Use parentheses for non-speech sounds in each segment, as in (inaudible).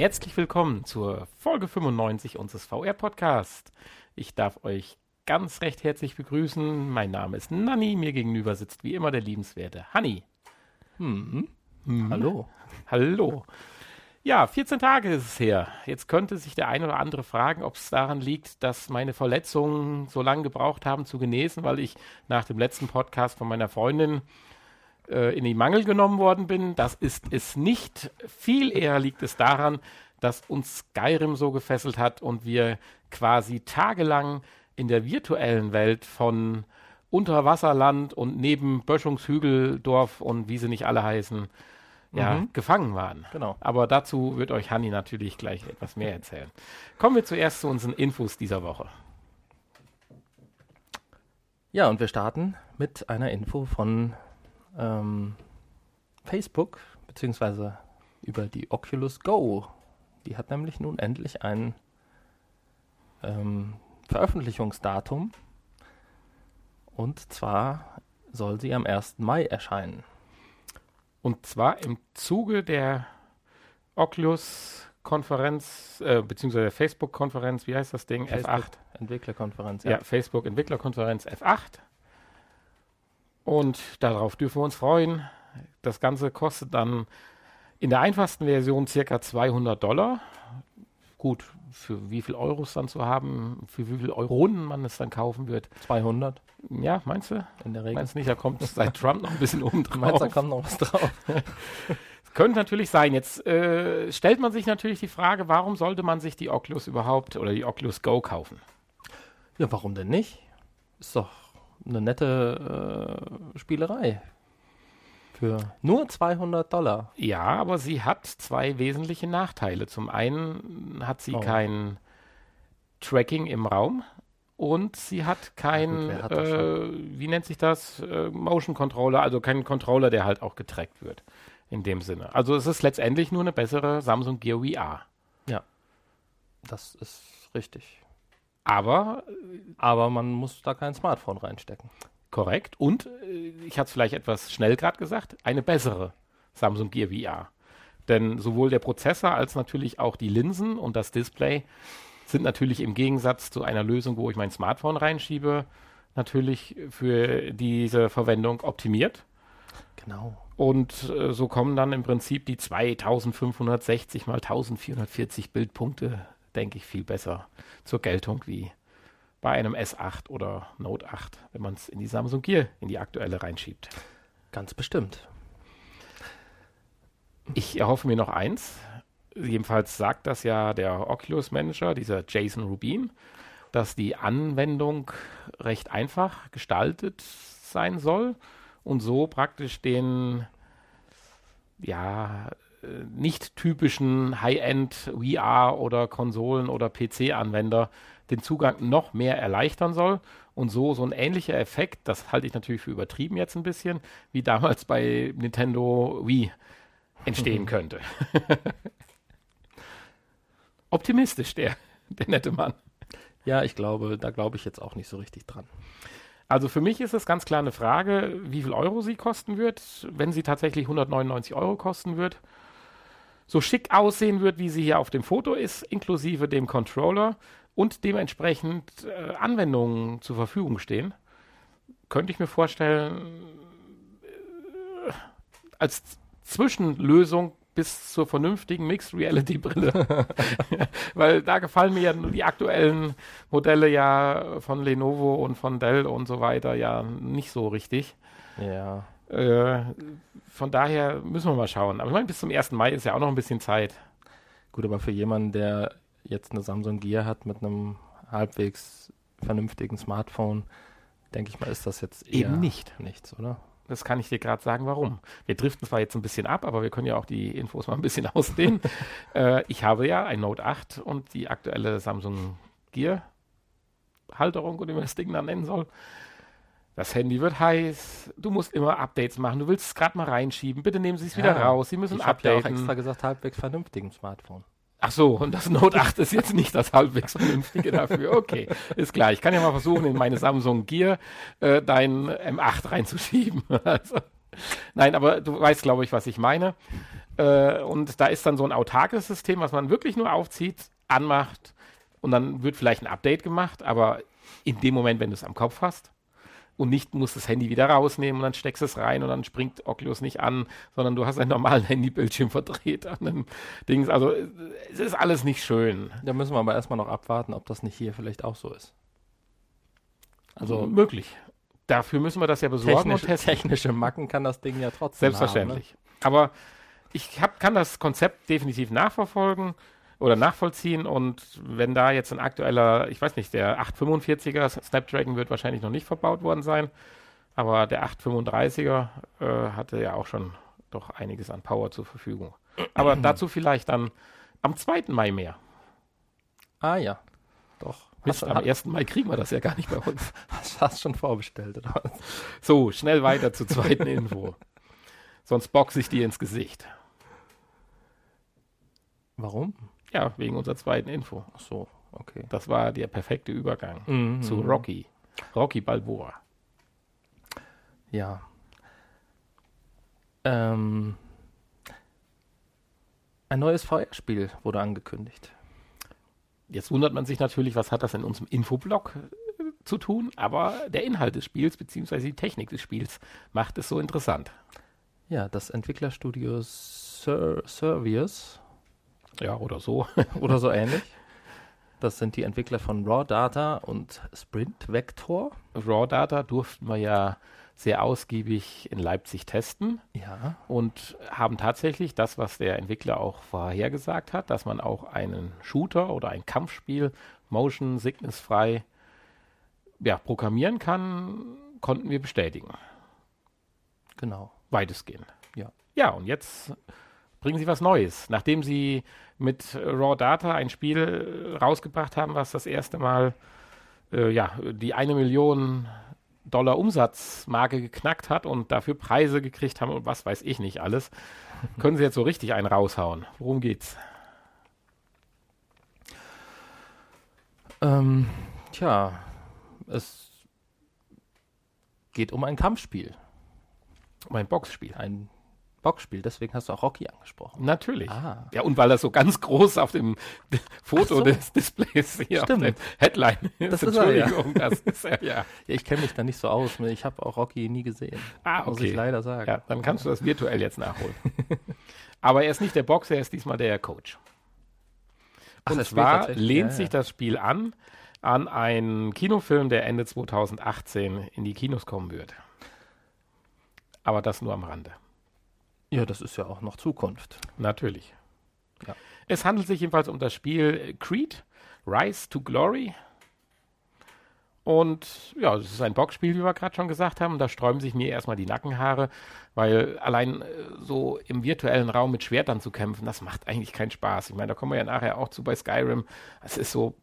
Herzlich willkommen zur Folge 95 unseres VR-Podcasts. Ich darf euch ganz recht herzlich begrüßen. Mein Name ist Nanni, mir gegenüber sitzt wie immer der liebenswerte Hanni. Hm. Hallo. Hallo. Ja, 14 Tage ist es her. Jetzt könnte sich der eine oder andere fragen, ob es daran liegt, dass meine Verletzungen so lange gebraucht haben zu genesen, weil ich nach dem letzten Podcast von meiner Freundin äh, in die Mangel genommen worden bin. Das ist es nicht. Viel eher liegt es daran, dass uns Skyrim so gefesselt hat und wir quasi tagelang in der virtuellen Welt von Unterwasserland und neben Böschungshügeldorf und wie sie nicht alle heißen, ja, Mhm. gefangen waren. Genau. Aber dazu wird euch Hanni natürlich gleich etwas mehr erzählen. Kommen wir zuerst zu unseren Infos dieser Woche. Ja, und wir starten mit einer Info von ähm, Facebook, beziehungsweise über die Oculus Go. Die hat nämlich nun endlich ein ähm, Veröffentlichungsdatum. Und zwar soll sie am 1. Mai erscheinen. Und zwar im Zuge der Oculus-Konferenz, äh, beziehungsweise der Facebook-Konferenz, wie heißt das Ding? F8. Entwicklerkonferenz. Ja, Facebook Entwicklerkonferenz F8. Und darauf dürfen wir uns freuen. Das Ganze kostet dann in der einfachsten Version circa 200 Dollar. Gut, für wie viel Euros dann zu haben, für wie viel Euronen man es dann kaufen wird. 200 Ja, meinst du? in der Regel. Meinst du nicht, da kommt (laughs) seit Trump noch ein bisschen oben Meinst du, da drauf? kommt noch was drauf? (laughs) Könnte natürlich sein. Jetzt äh, stellt man sich natürlich die Frage, warum sollte man sich die Oculus überhaupt oder die Oculus Go kaufen? Ja, warum denn nicht? Ist doch eine nette äh, Spielerei. Für nur 200 Dollar. Ja, aber sie hat zwei wesentliche Nachteile. Zum einen hat sie Oh. kein Tracking im Raum und sie hat kein, wer hat äh, wie nennt sich das, äh, Motion Controller, also keinen Controller, der halt auch getrackt wird. In dem Sinne. Also es ist letztendlich nur eine bessere Samsung Gear VR. Das ist richtig. Aber Aber man muss da kein Smartphone reinstecken. korrekt und äh, ich hatte es vielleicht etwas schnell gerade gesagt, eine bessere Samsung Gear VR. Denn sowohl der Prozessor als natürlich auch die Linsen und das Display sind natürlich im Gegensatz zu einer Lösung, wo ich mein Smartphone reinschiebe, natürlich für diese Verwendung optimiert. Genau. Und äh, so kommen dann im Prinzip die 2560 mal 1440 Bildpunkte, denke ich, viel besser zur Geltung wie bei einem S8 oder Note 8, wenn man es in die Samsung Gear, in die aktuelle reinschiebt. Ganz bestimmt. Ich erhoffe mir noch eins. Jedenfalls sagt das ja der Oculus Manager, dieser Jason Rubin, dass die Anwendung recht einfach gestaltet sein soll und so praktisch den ja nicht typischen High-End VR oder Konsolen oder PC-Anwender den Zugang noch mehr erleichtern soll und so so ein ähnlicher Effekt, das halte ich natürlich für übertrieben jetzt ein bisschen, wie damals bei Nintendo Wii entstehen könnte. (laughs) Optimistisch, der, der nette Mann. Ja, ich glaube, da glaube ich jetzt auch nicht so richtig dran. Also für mich ist es ganz klar eine Frage, wie viel Euro sie kosten wird. Wenn sie tatsächlich 199 Euro kosten wird, so schick aussehen wird, wie sie hier auf dem Foto ist, inklusive dem Controller und dementsprechend äh, Anwendungen zur Verfügung stehen, könnte ich mir vorstellen, äh, als Zwischenlösung bis zur vernünftigen Mixed Reality Brille. (laughs) (laughs) Weil da gefallen mir ja nur die aktuellen Modelle ja von Lenovo und von Dell und so weiter ja nicht so richtig. Ja. Äh, von daher müssen wir mal schauen. Aber ich meine, bis zum 1. Mai ist ja auch noch ein bisschen Zeit. Gut, aber für jemanden, der jetzt eine Samsung Gear hat mit einem halbwegs vernünftigen Smartphone, denke ich mal, ist das jetzt Eben nicht. nichts, oder? Das kann ich dir gerade sagen, warum. Wir driften zwar jetzt ein bisschen ab, aber wir können ja auch die Infos mal ein bisschen (laughs) ausdehnen. äh, ich habe ja ein Note 8 und die aktuelle Samsung Gear Halterung oder wie man das Ding dann nennen soll. Das Handy wird heiß. Du musst immer Updates machen. Du willst es gerade mal reinschieben. Bitte nehmen Sie es wieder Ja, raus. Sie müssen Ich habe ja auch updaten. extra gesagt, halbwegs vernünftigen Smartphone. Ach so, und das Note 8 ist jetzt nicht das halbwegs vernünftige dafür. Okay, ist klar. Ich kann ja mal versuchen, in meine Samsung Gear äh, dein M8 reinzuschieben. (laughs) Also, nein, aber du weißt, glaube ich, was ich meine. Äh, und da ist dann so ein autarkes System, was man wirklich nur aufzieht, anmacht und dann wird vielleicht ein Update gemacht, aber in dem Moment, wenn du es am Kopf hast und nicht musst das Handy wieder rausnehmen und dann steckst du es rein und dann springt Oculus nicht an, sondern du hast einen normalen (laughs) Handybildschirm verdreht an dem Dings. Also es ist alles nicht schön. Da müssen wir aber erstmal noch abwarten, ob das nicht hier vielleicht auch so ist. Also möglich. Dafür müssen wir das ja besorgen Technisch, technische Macken kann das Ding ja trotzdem Selbstverständlich. Haben, ne? Aber ich hab, kann das Konzept definitiv nachverfolgen oder nachvollziehen und wenn da jetzt ein aktueller, ich weiß nicht, der 845er Snapdragon wird wahrscheinlich noch nicht verbaut worden sein, aber der 835er äh, hatte ja auch schon doch einiges an Power zur Verfügung. Aber (clears throat) dazu vielleicht dann am 2. Mai mehr. Ah ja, doch. Mist, am 1. Mai kriegen wir das ja gar nicht bei uns. (laughs) Hast, hast schon vorbestellt, oder was? So, schnell weiter zur zweiten Info. Sonst boxe ich dir ins Gesicht. Warum? Ja, wegen unserer zweiten Info. Ach so, okay. Das war der perfekte Übergang Mhm. zu Rocky. Rocky Balboa. Ja. Ähm, ein neues VR-Spiel wurde angekündigt. Jetzt wundert man sich natürlich, was hat das in unserem Infoblog äh, zu tun, aber der Inhalt des Spiels bzw. die Technik des Spiels macht es so interessant. Ja, das Entwicklerstudio Ser Servius Ja, oder so. (laughs) oder so ähnlich. Das sind die Entwickler von Raw Data und Sprint Vector. Raw Data durften wir ja sehr ausgiebig in Leipzig testen Ja. und haben tatsächlich das, was der Entwickler auch vorhergesagt hat, dass man auch einen Shooter oder ein Kampfspiel motion sickness frei ja, programmieren kann, konnten wir bestätigen. Genau. Weitestgehend. Ja. Ja, und jetzt bringen sie was Neues. Nachdem sie mit Raw Data ein Spiel rausgebracht haben, was das erste Mal äh, ja, die eine Million Dollar Umsatzmarke geknackt hat und dafür Preise gekriegt haben und was weiß ich nicht alles, (laughs) können sie jetzt so richtig einen raushauen. Worum geht's? Ähm, tja, es geht um ein Kampfspiel, Um ein Boxspiel. ein Boxspiel. Deswegen hast du auch Rocky angesprochen. Natürlich. Ah. Ja, und weil das so ganz groß auf dem (laughs) Foto so. des Displays hier Stimmt. auf der Headline ist. Das ist er, ja. Entschuldigung, das (laughs) ist er, ja. Ja, ich kenne mich da nicht so aus. Ich habe auch Rocky nie gesehen. Ah, Muss okay. ich leider sagen. Ja, dann kannst du das virtuell jetzt nachholen. (laughs) Aber er ist nicht der Boxer, er ist diesmal der Coach. Ach, Und zwar lehnt ja, sich das Spiel an an einen Kinofilm, der Ende 2018 in die Kinos kommen wird. Aber das nur am Rande. Ja, das ist ja auch noch Zukunft. Natürlich. Ja. Es handelt sich jedenfalls um das Spiel Creed, Rise to Glory. Und ja, es ist ein Boxspiel, wie wir gerade schon gesagt haben. Da sträuben sich mir erstmal die Nackenhaare, weil allein äh, so im virtuellen Raum mit Schwertern zu kämpfen, das macht eigentlich keinen Spaß. Ich meine, da kommen wir ja nachher auch zu bei Skyrim. Es ist so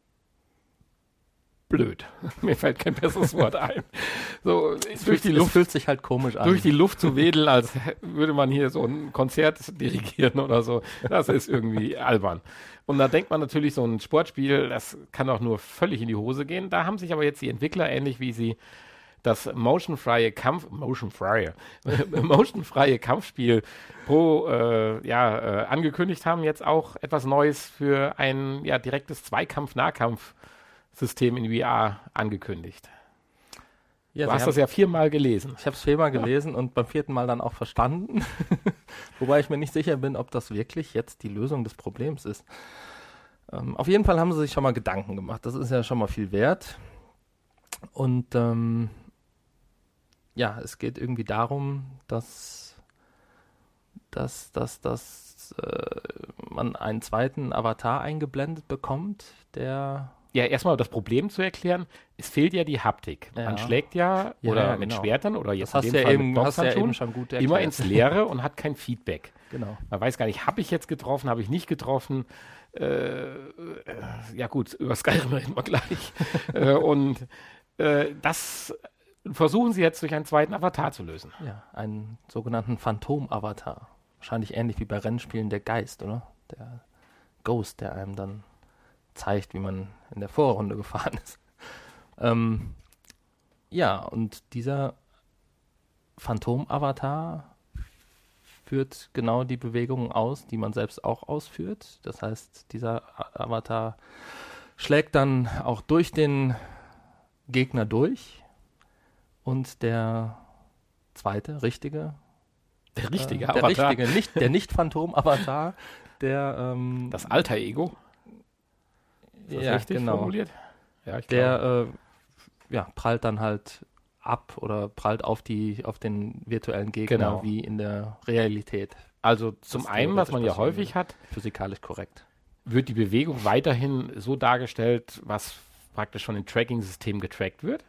blöd. (laughs) mir fällt kein besseres Wort ein. So durch die es Luft fühlt sich halt komisch an. durch die Luft zu wedeln, als würde man hier so ein Konzert dirigieren oder so. Das ist irgendwie albern. Und da denkt man natürlich, so ein Sportspiel, das kann doch nur völlig in die Hose gehen. Da haben sich aber jetzt die Entwickler, ähnlich wie sie das motionfreie Kampf, motionfreie, (laughs) motionfreie Kampfspiel pro, äh, ja, äh, angekündigt haben, jetzt auch etwas Neues für ein, ja, direktes Zweikampf-Nahkampf-System in VR angekündigt. ja, du hast haben- das ja viermal gelesen. Ich habe es viermal gelesen und beim vierten Mal dann auch verstanden. (laughs) Wobei ich mir nicht sicher bin, ob das wirklich jetzt die Lösung des Problems ist. Ähm, auf jeden Fall haben sie sich schon mal Gedanken gemacht. Das ist ja schon mal viel wert. Und ähm, ja, es geht irgendwie darum, dass, dass, dass, dass äh, man einen zweiten Avatar eingeblendet bekommt, der Ja, erstmal das Problem zu erklären, es fehlt ja die Haptik. Ja. Man schlägt ja, Ja, oder ja, mit genau. Schwertern oder jetzt das hast in du dem ja, Fall eben, mit hast ja eben schon gut erklärt. immer ins Leere und hat kein Feedback. Genau. Man weiß gar nicht, habe ich jetzt getroffen, habe ich nicht getroffen. Äh, äh, ja gut, über Skyrim (laughs) reden wir gleich. (laughs) äh, und äh, das versuchen sie jetzt durch einen zweiten Avatar zu lösen. Ja, einen sogenannten Phantom-Avatar. Wahrscheinlich ähnlich wie bei Rennspielen der Geist, oder? Der Ghost, der einem dann zeigt, wie man in der Vorrunde gefahren ist. Ähm, ja, und dieser Phantom-Avatar führt genau die Bewegungen aus, die man selbst auch ausführt. Das heißt, dieser Avatar schlägt dann auch durch den Gegner durch und der zweite, richtige, Der richtige äh, der Avatar. richtige, nicht, der nicht Phantom-Avatar, der ähm, Das alter Ego. Ist das ja, richtig genau. formuliert? Ja, ich glaube. der äh, ja, prallt dann halt ab oder prallt auf die auf den virtuellen Gegner Genau. wie in der Realität. Also zum das einen, was man ja häufig hat, Physikalisch korrekt. wird die Bewegung weiterhin so dargestellt, was praktisch von dem Tracking-System getrackt wird.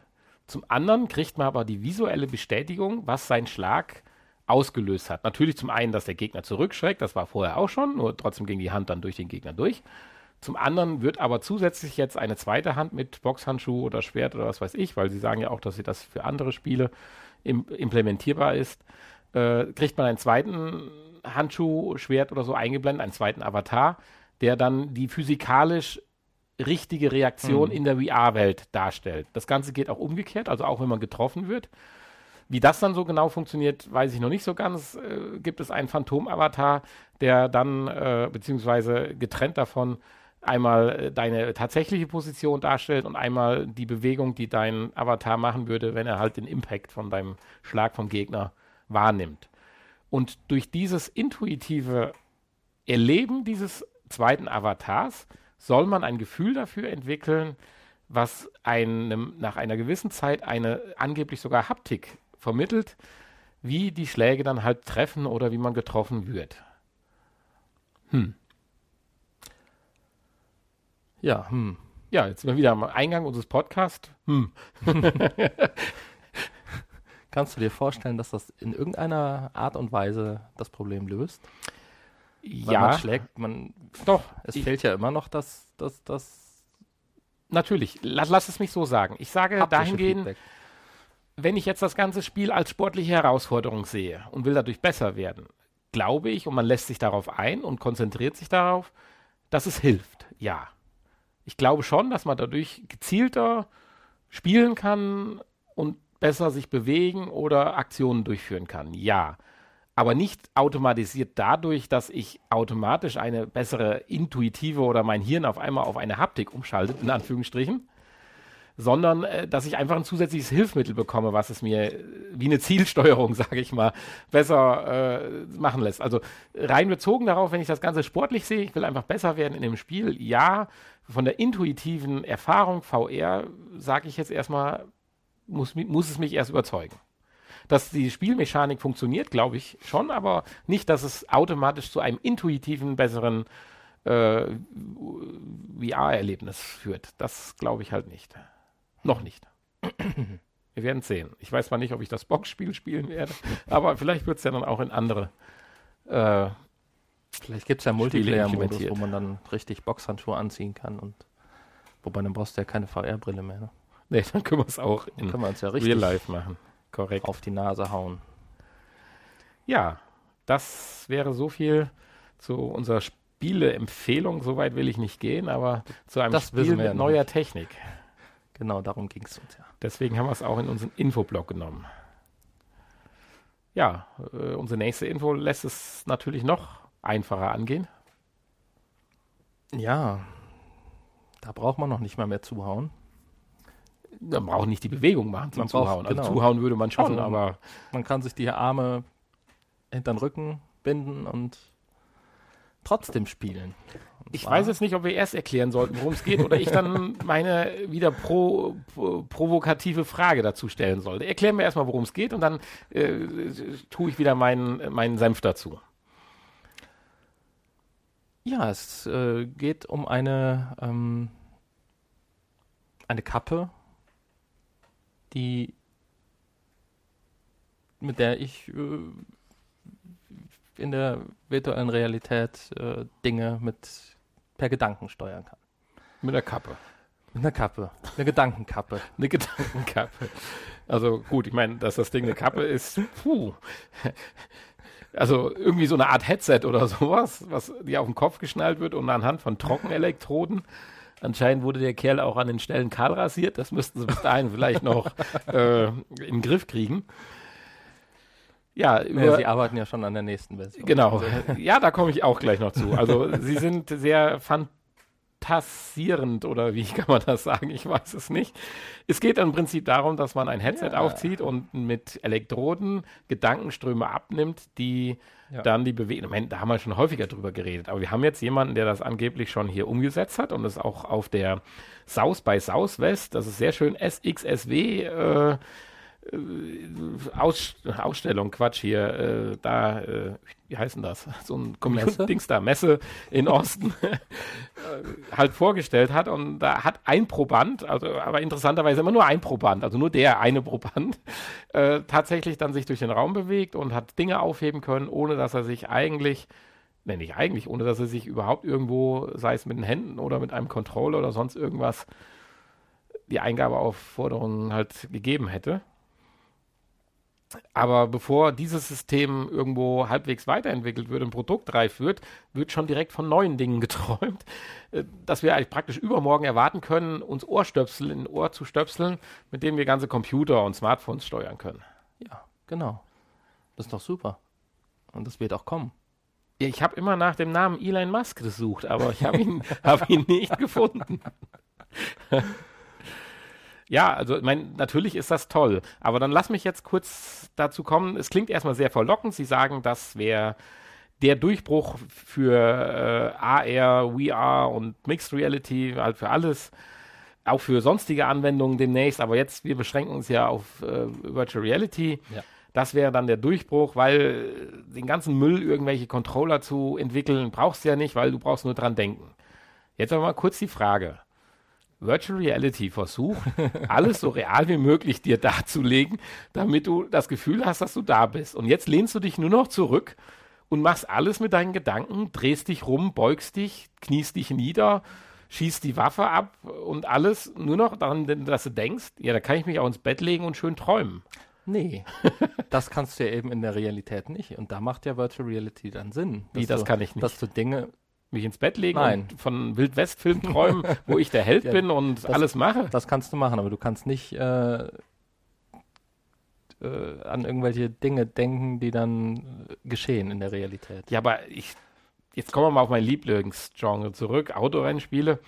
Zum anderen kriegt man aber die visuelle Bestätigung, was sein Schlag ausgelöst hat. Natürlich zum einen, dass der Gegner zurückschreckt, das war vorher auch schon, nur trotzdem ging die Hand dann durch den Gegner durch. Zum anderen wird aber zusätzlich jetzt eine zweite Hand mit Boxhandschuh oder Schwert oder was weiß ich, weil sie sagen ja auch, dass sie das für andere Spiele im, implementierbar ist, äh, kriegt man einen zweiten Handschuh, Schwert oder so eingeblendet, einen zweiten Avatar, der dann die physikalisch richtige Reaktion Mhm. in der VR-Welt darstellt. Das Ganze geht auch umgekehrt, also auch wenn man getroffen wird. Wie das dann so genau funktioniert, weiß ich noch nicht so ganz. Äh, gibt es einen Phantom-Avatar, der dann, äh, beziehungsweise getrennt davon, einmal äh, deine tatsächliche Position darstellt und einmal die Bewegung, die dein Avatar machen würde, wenn er halt den Impact von deinem Schlag vom Gegner wahrnimmt. Und durch dieses intuitive Erleben dieses zweiten Avatars soll man ein Gefühl dafür entwickeln, was einem nach einer gewissen Zeit eine angeblich sogar Haptik vermittelt, wie die Schläge dann halt treffen oder wie man getroffen wird. Hm. Ja, hm. Ja, jetzt sind wir wieder am Eingang unseres Podcasts. Hm. (laughs) Kannst du dir vorstellen, dass das in irgendeiner Art und Weise das Problem löst? Weil Ja, man schlägt, man, doch. es Ich- fehlt ja immer noch das, das, das Natürlich. Lass, lass es mich so sagen. Ich sage dahingehend, Feedback. wenn ich jetzt das ganze Spiel als sportliche Herausforderung sehe und will dadurch besser werden, glaube ich, und man lässt sich darauf ein und konzentriert sich darauf, dass es hilft. Ja. Ich glaube schon, dass man dadurch gezielter spielen kann und besser sich bewegen oder Aktionen durchführen kann. Ja. Aber nicht automatisiert dadurch, dass ich automatisch eine bessere intuitive oder mein Hirn auf einmal auf eine Haptik umschaltet, in Anführungsstrichen sondern äh, dass ich einfach ein zusätzliches Hilfsmittel bekomme, was es mir äh, wie eine Zielsteuerung, (laughs) sage ich mal, besser äh, machen lässt. Also rein bezogen darauf, wenn ich das Ganze sportlich sehe, ich will einfach besser werden in dem Spiel, ja, von der intuitiven Erfahrung VR sage ich jetzt erstmal, muss, muss es mich erst überzeugen. Dass die Spielmechanik funktioniert, glaube ich schon, aber nicht, dass es automatisch zu einem intuitiven, besseren äh, VR-Erlebnis führt. Das glaube ich halt nicht. Noch nicht. (clears throat) Wir werden sehen. Ich weiß zwar nicht, ob ich das Boxspiel spielen werde, aber vielleicht wird es ja dann auch in andere. Äh, Vielleicht gibt es ja Multiplayer-Modus, wo man dann richtig Boxhandschuhe anziehen kann und wobei dann brauchst du ja keine VR-Brille mehr. Ne? nee, dann können wir es auch in können ja Real richtig Life machen. Korrekt. auf die Nase hauen. Ja, das wäre so viel zu unserer Spieleempfehlung. Soweit will ich nicht gehen, aber zu einem Das Spiel mit neuer nicht. Technik. Genau, darum ging es uns ja. Deswegen haben wir es auch in unseren Infoblog genommen. Ja, äh, unsere nächste Info lässt es natürlich noch einfacher angehen. Ja, da braucht man noch nicht mal mehr zuhauen. Man braucht nicht die Bewegung machen zum Man braucht- Zuhauen. Also genau. zuhauen würde man schon, Also, aber Man kann sich die Arme hinter den Rücken binden und trotzdem spielen. Ich zwar- weiß jetzt nicht, ob wir erst erklären sollten, worum es geht, oder ich dann meine wieder pro, pro, provokative Frage dazu stellen sollte. Erklären wir erstmal, worum es geht und dann äh, tue ich wieder meinen, meinen Senf dazu. Ja, es äh, geht um eine, ähm, eine Kappe, die mit der ich äh, in der virtuellen Realität äh, Dinge mit per Gedanken steuern kann. Mit der Kappe. Mit einer Kappe, eine Gedankenkappe. (laughs) Eine Gedankenkappe. Also gut, ich meine, dass das Ding eine Kappe ist, puh. Also irgendwie so eine Art Headset oder sowas, was dir auf den Kopf geschnallt wird und anhand von Trockenelektroden. Anscheinend wurde der Kerl auch an den Stellen kahl rasiert. Das müssten sie bis dahin vielleicht noch äh, in den Griff kriegen. Ja, ja, Sie arbeiten ja schon an der nächsten Version. Genau. (laughs) Ja, da komme ich auch gleich noch zu. Also Sie sind sehr fantasierend oder wie kann man das sagen? Ich weiß es nicht. Es geht im Prinzip darum, dass man ein Headset Ja. aufzieht und mit Elektroden Gedankenströme abnimmt, die Ja. dann die Bewegung. Da haben wir schon häufiger drüber geredet, aber wir haben jetzt jemanden, der das angeblich schon hier umgesetzt hat und das auch auf der South by Southwest, das ist sehr schön SXSW, äh, Aus, Ausstellung, Quatsch hier, äh, da, äh, wie heißt denn das? (laughs) So ein Messe? Dings da, Messe in Osten, (laughs) äh, halt vorgestellt hat und da hat ein Proband, also aber interessanterweise immer nur ein Proband, also nur der eine Proband, (laughs) äh, tatsächlich dann sich durch den Raum bewegt und hat Dinge aufheben können, ohne dass er sich eigentlich, ne, nicht eigentlich, ohne dass er sich überhaupt irgendwo, sei es mit den Händen oder mit einem Controller oder sonst irgendwas, die Eingabeaufforderungen halt gegeben hätte. Aber bevor dieses System irgendwo halbwegs weiterentwickelt wird und produktreif wird, wird schon direkt von neuen Dingen (laughs) geträumt, äh, dass wir eigentlich praktisch übermorgen erwarten können, uns Ohrstöpsel in Ohr zu stöpseln, mit denen wir ganze Computer und Smartphones steuern können. Ja, genau. Das ist doch super. Und das wird auch kommen. Ja, Ich habe immer nach dem Namen Elon Musk gesucht, aber ich habe ihn, (laughs) hab ihn nicht gefunden. (laughs) ja, also ich mein, natürlich ist das toll, aber dann lass mich jetzt kurz dazu kommen. Es klingt erstmal sehr verlockend. Sie sagen, das wäre der Durchbruch für äh, AR, VR und Mixed Reality, halt für alles, auch für sonstige Anwendungen demnächst. Aber jetzt, wir beschränken uns ja auf äh, Virtual Reality. Ja. Das wäre dann der Durchbruch, weil den ganzen Müll, irgendwelche Controller zu entwickeln, brauchst du ja nicht, weil du brauchst nur dran denken. Jetzt aber mal kurz die Frage. Virtual Reality versucht, (laughs) alles so real wie möglich dir darzulegen, damit du das Gefühl hast, dass du da bist. Und jetzt lehnst du dich nur noch zurück und machst alles mit deinen Gedanken, drehst dich rum, beugst dich, kniest dich nieder, schießt die Waffe ab und alles nur noch daran, dass du denkst, ja, da kann ich mich auch ins Bett legen und schön träumen. Nee, (laughs) das kannst du ja eben in der Realität nicht. Und da macht ja Virtual Reality dann Sinn. Wie, das du, kann ich nicht. Dass du Dinge, Mich ins Bett legen Nein. und von Wildwest-Film träumen, wo ich der Held (laughs) Ja, bin und das- alles mache. das kannst du machen, aber du kannst nicht äh, äh, an irgendwelche Dinge denken, die dann äh, geschehen in der Realität. Ja, aber ich, jetzt kommen wir mal auf mein Lieblingsgenre zurück, Autorennspiele.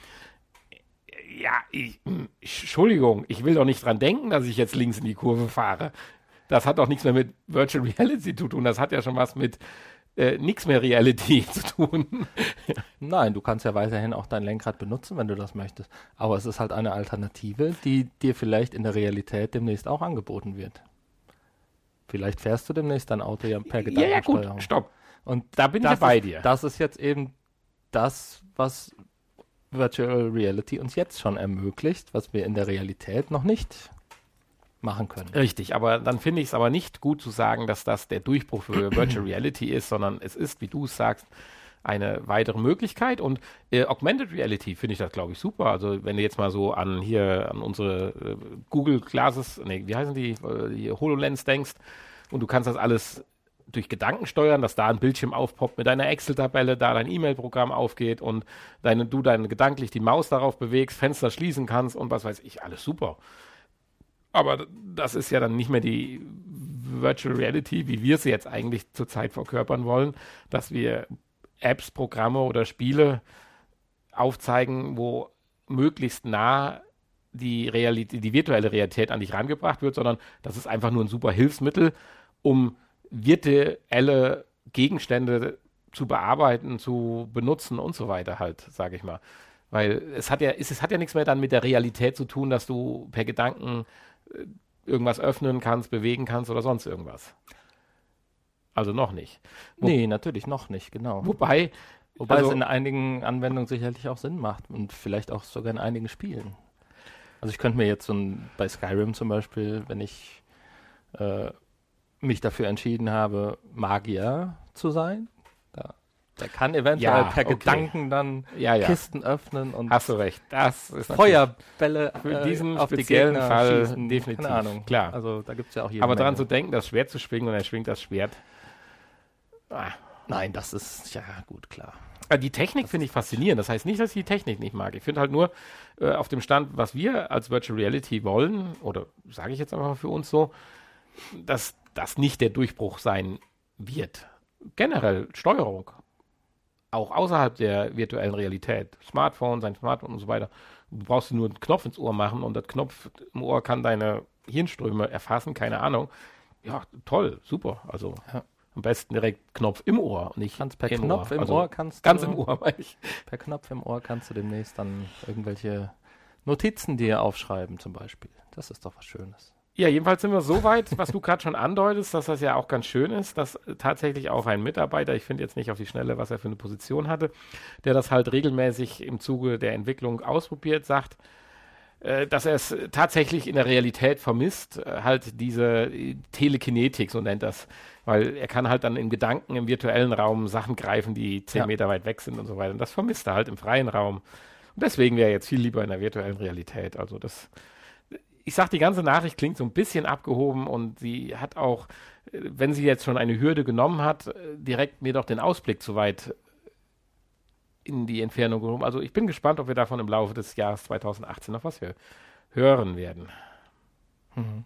Ja, ich, hm, Entschuldigung, ich will doch nicht dran denken, dass ich jetzt links in die Kurve fahre. Das hat doch nichts mehr mit Virtual Reality zu tun. Das hat ja schon was mit äh, nichts mehr Reality (laughs) zu tun. Nein, du kannst ja weiterhin auch dein Lenkrad benutzen, wenn du das möchtest. Aber es ist halt eine Alternative, die dir vielleicht in der Realität demnächst auch angeboten wird. Vielleicht fährst du demnächst dein Auto ja per ja, ja, gut, Gedankensteuerung. stopp. Und Da bin ich bei ist, dir. Das ist jetzt eben das, was Virtual Reality uns jetzt schon ermöglicht, was wir in der Realität noch nicht machen können. Richtig, aber dann finde ich es aber nicht gut zu sagen, dass das der Durchbruch für (clears throat) Virtual Reality ist, sondern es ist, wie du es sagst, eine weitere Möglichkeit. Und äh, Augmented Reality finde ich das, glaube ich, super. Also wenn du jetzt mal so an hier an unsere äh, Google Glasses, nee, wie heißen die, äh, die HoloLens denkst und du kannst das alles durch Gedanken steuern, dass da ein Bildschirm aufpoppt mit deiner Excel-Tabelle, da dein E-Mail-Programm aufgeht und deine, du dann gedanklich die Maus darauf bewegst, Fenster schließen kannst und was weiß ich, alles super. Aber das ist ja dann nicht mehr die Virtual Reality, wie wir sie jetzt eigentlich zurzeit verkörpern wollen, dass wir Apps, Programme oder Spiele aufzeigen, wo möglichst nah die, Realität, die virtuelle Realität an dich rangebracht wird, sondern das ist einfach nur ein super Hilfsmittel, um virtuelle Gegenstände zu bearbeiten, zu benutzen und so weiter halt, sage ich mal. Weil es hat ja, es, es hat ja nichts mehr dann mit der Realität zu tun, dass du per Gedanken irgendwas öffnen kannst, bewegen kannst oder sonst irgendwas. Also noch nicht. Wo- Nee, natürlich noch nicht, genau. Wobei, Wobei also- es in einigen Anwendungen sicherlich auch Sinn macht und vielleicht auch sogar in einigen Spielen. Also ich könnte mir jetzt so ein, bei Skyrim zum Beispiel, wenn ich äh, mich dafür entschieden habe, Magier zu sein, da, der kann eventuell Ja, per okay. Gedanken dann ja, ja, Kisten öffnen und hast du recht. Das ist Feuerbälle Für äh, diesen auf die speziellen Gegner Fall schießen. definitiv, Keine Ahnung. klar. Also da gibt es ja auch jede Aber daran zu denken, das Schwert zu schwingen und er schwingt das Schwert. Ah. Nein, das ist ja gut, klar. Aber Die Technik finde ich faszinierend. Das heißt nicht, dass ich die Technik nicht mag. Ich finde halt nur äh, auf dem Stand, was wir als Virtual Reality wollen, oder sage ich jetzt einfach mal für uns so, dass das nicht der Durchbruch sein wird. Generell Steuerung, auch außerhalb der virtuellen Realität, Smartphone, sein Smartphone und so weiter. Du brauchst nur einen Knopf ins Ohr machen und das Knopf im Ohr kann deine Hirnströme erfassen, keine Ahnung. Ja, toll, super. Also ja. am besten direkt Knopf im Ohr, nicht kannst per Knopf Ohr. im also Ohr kannst ganz im Ohr, meine ich. Per Knopf im Ohr kannst du demnächst dann irgendwelche Notizen dir aufschreiben zum Beispiel. Das ist doch was Schönes. Ja, jedenfalls sind wir so weit, was du gerade schon andeutest, dass das ja auch ganz schön ist, dass tatsächlich auch ein Mitarbeiter, ich finde jetzt nicht auf die Schnelle, was er für eine Position hatte, der das halt regelmäßig im Zuge der Entwicklung ausprobiert, sagt, äh, dass er es tatsächlich in der Realität vermisst, äh, halt diese Telekinetik, so nennt das, weil er kann halt dann in Gedanken im virtuellen Raum Sachen greifen, die zehn ja. Meter weit weg sind und so weiter. Und das vermisst er halt im freien Raum. Und deswegen wäre er jetzt viel lieber in der virtuellen Realität. Also das ich sag, die ganze Nachricht klingt so ein bisschen abgehoben und sie hat auch, wenn sie jetzt schon eine Hürde genommen hat, direkt mir doch den Ausblick zu weit in die Entfernung genommen. Also ich bin gespannt, ob wir davon im Laufe des Jahres 2018 noch was hören werden. Mhm.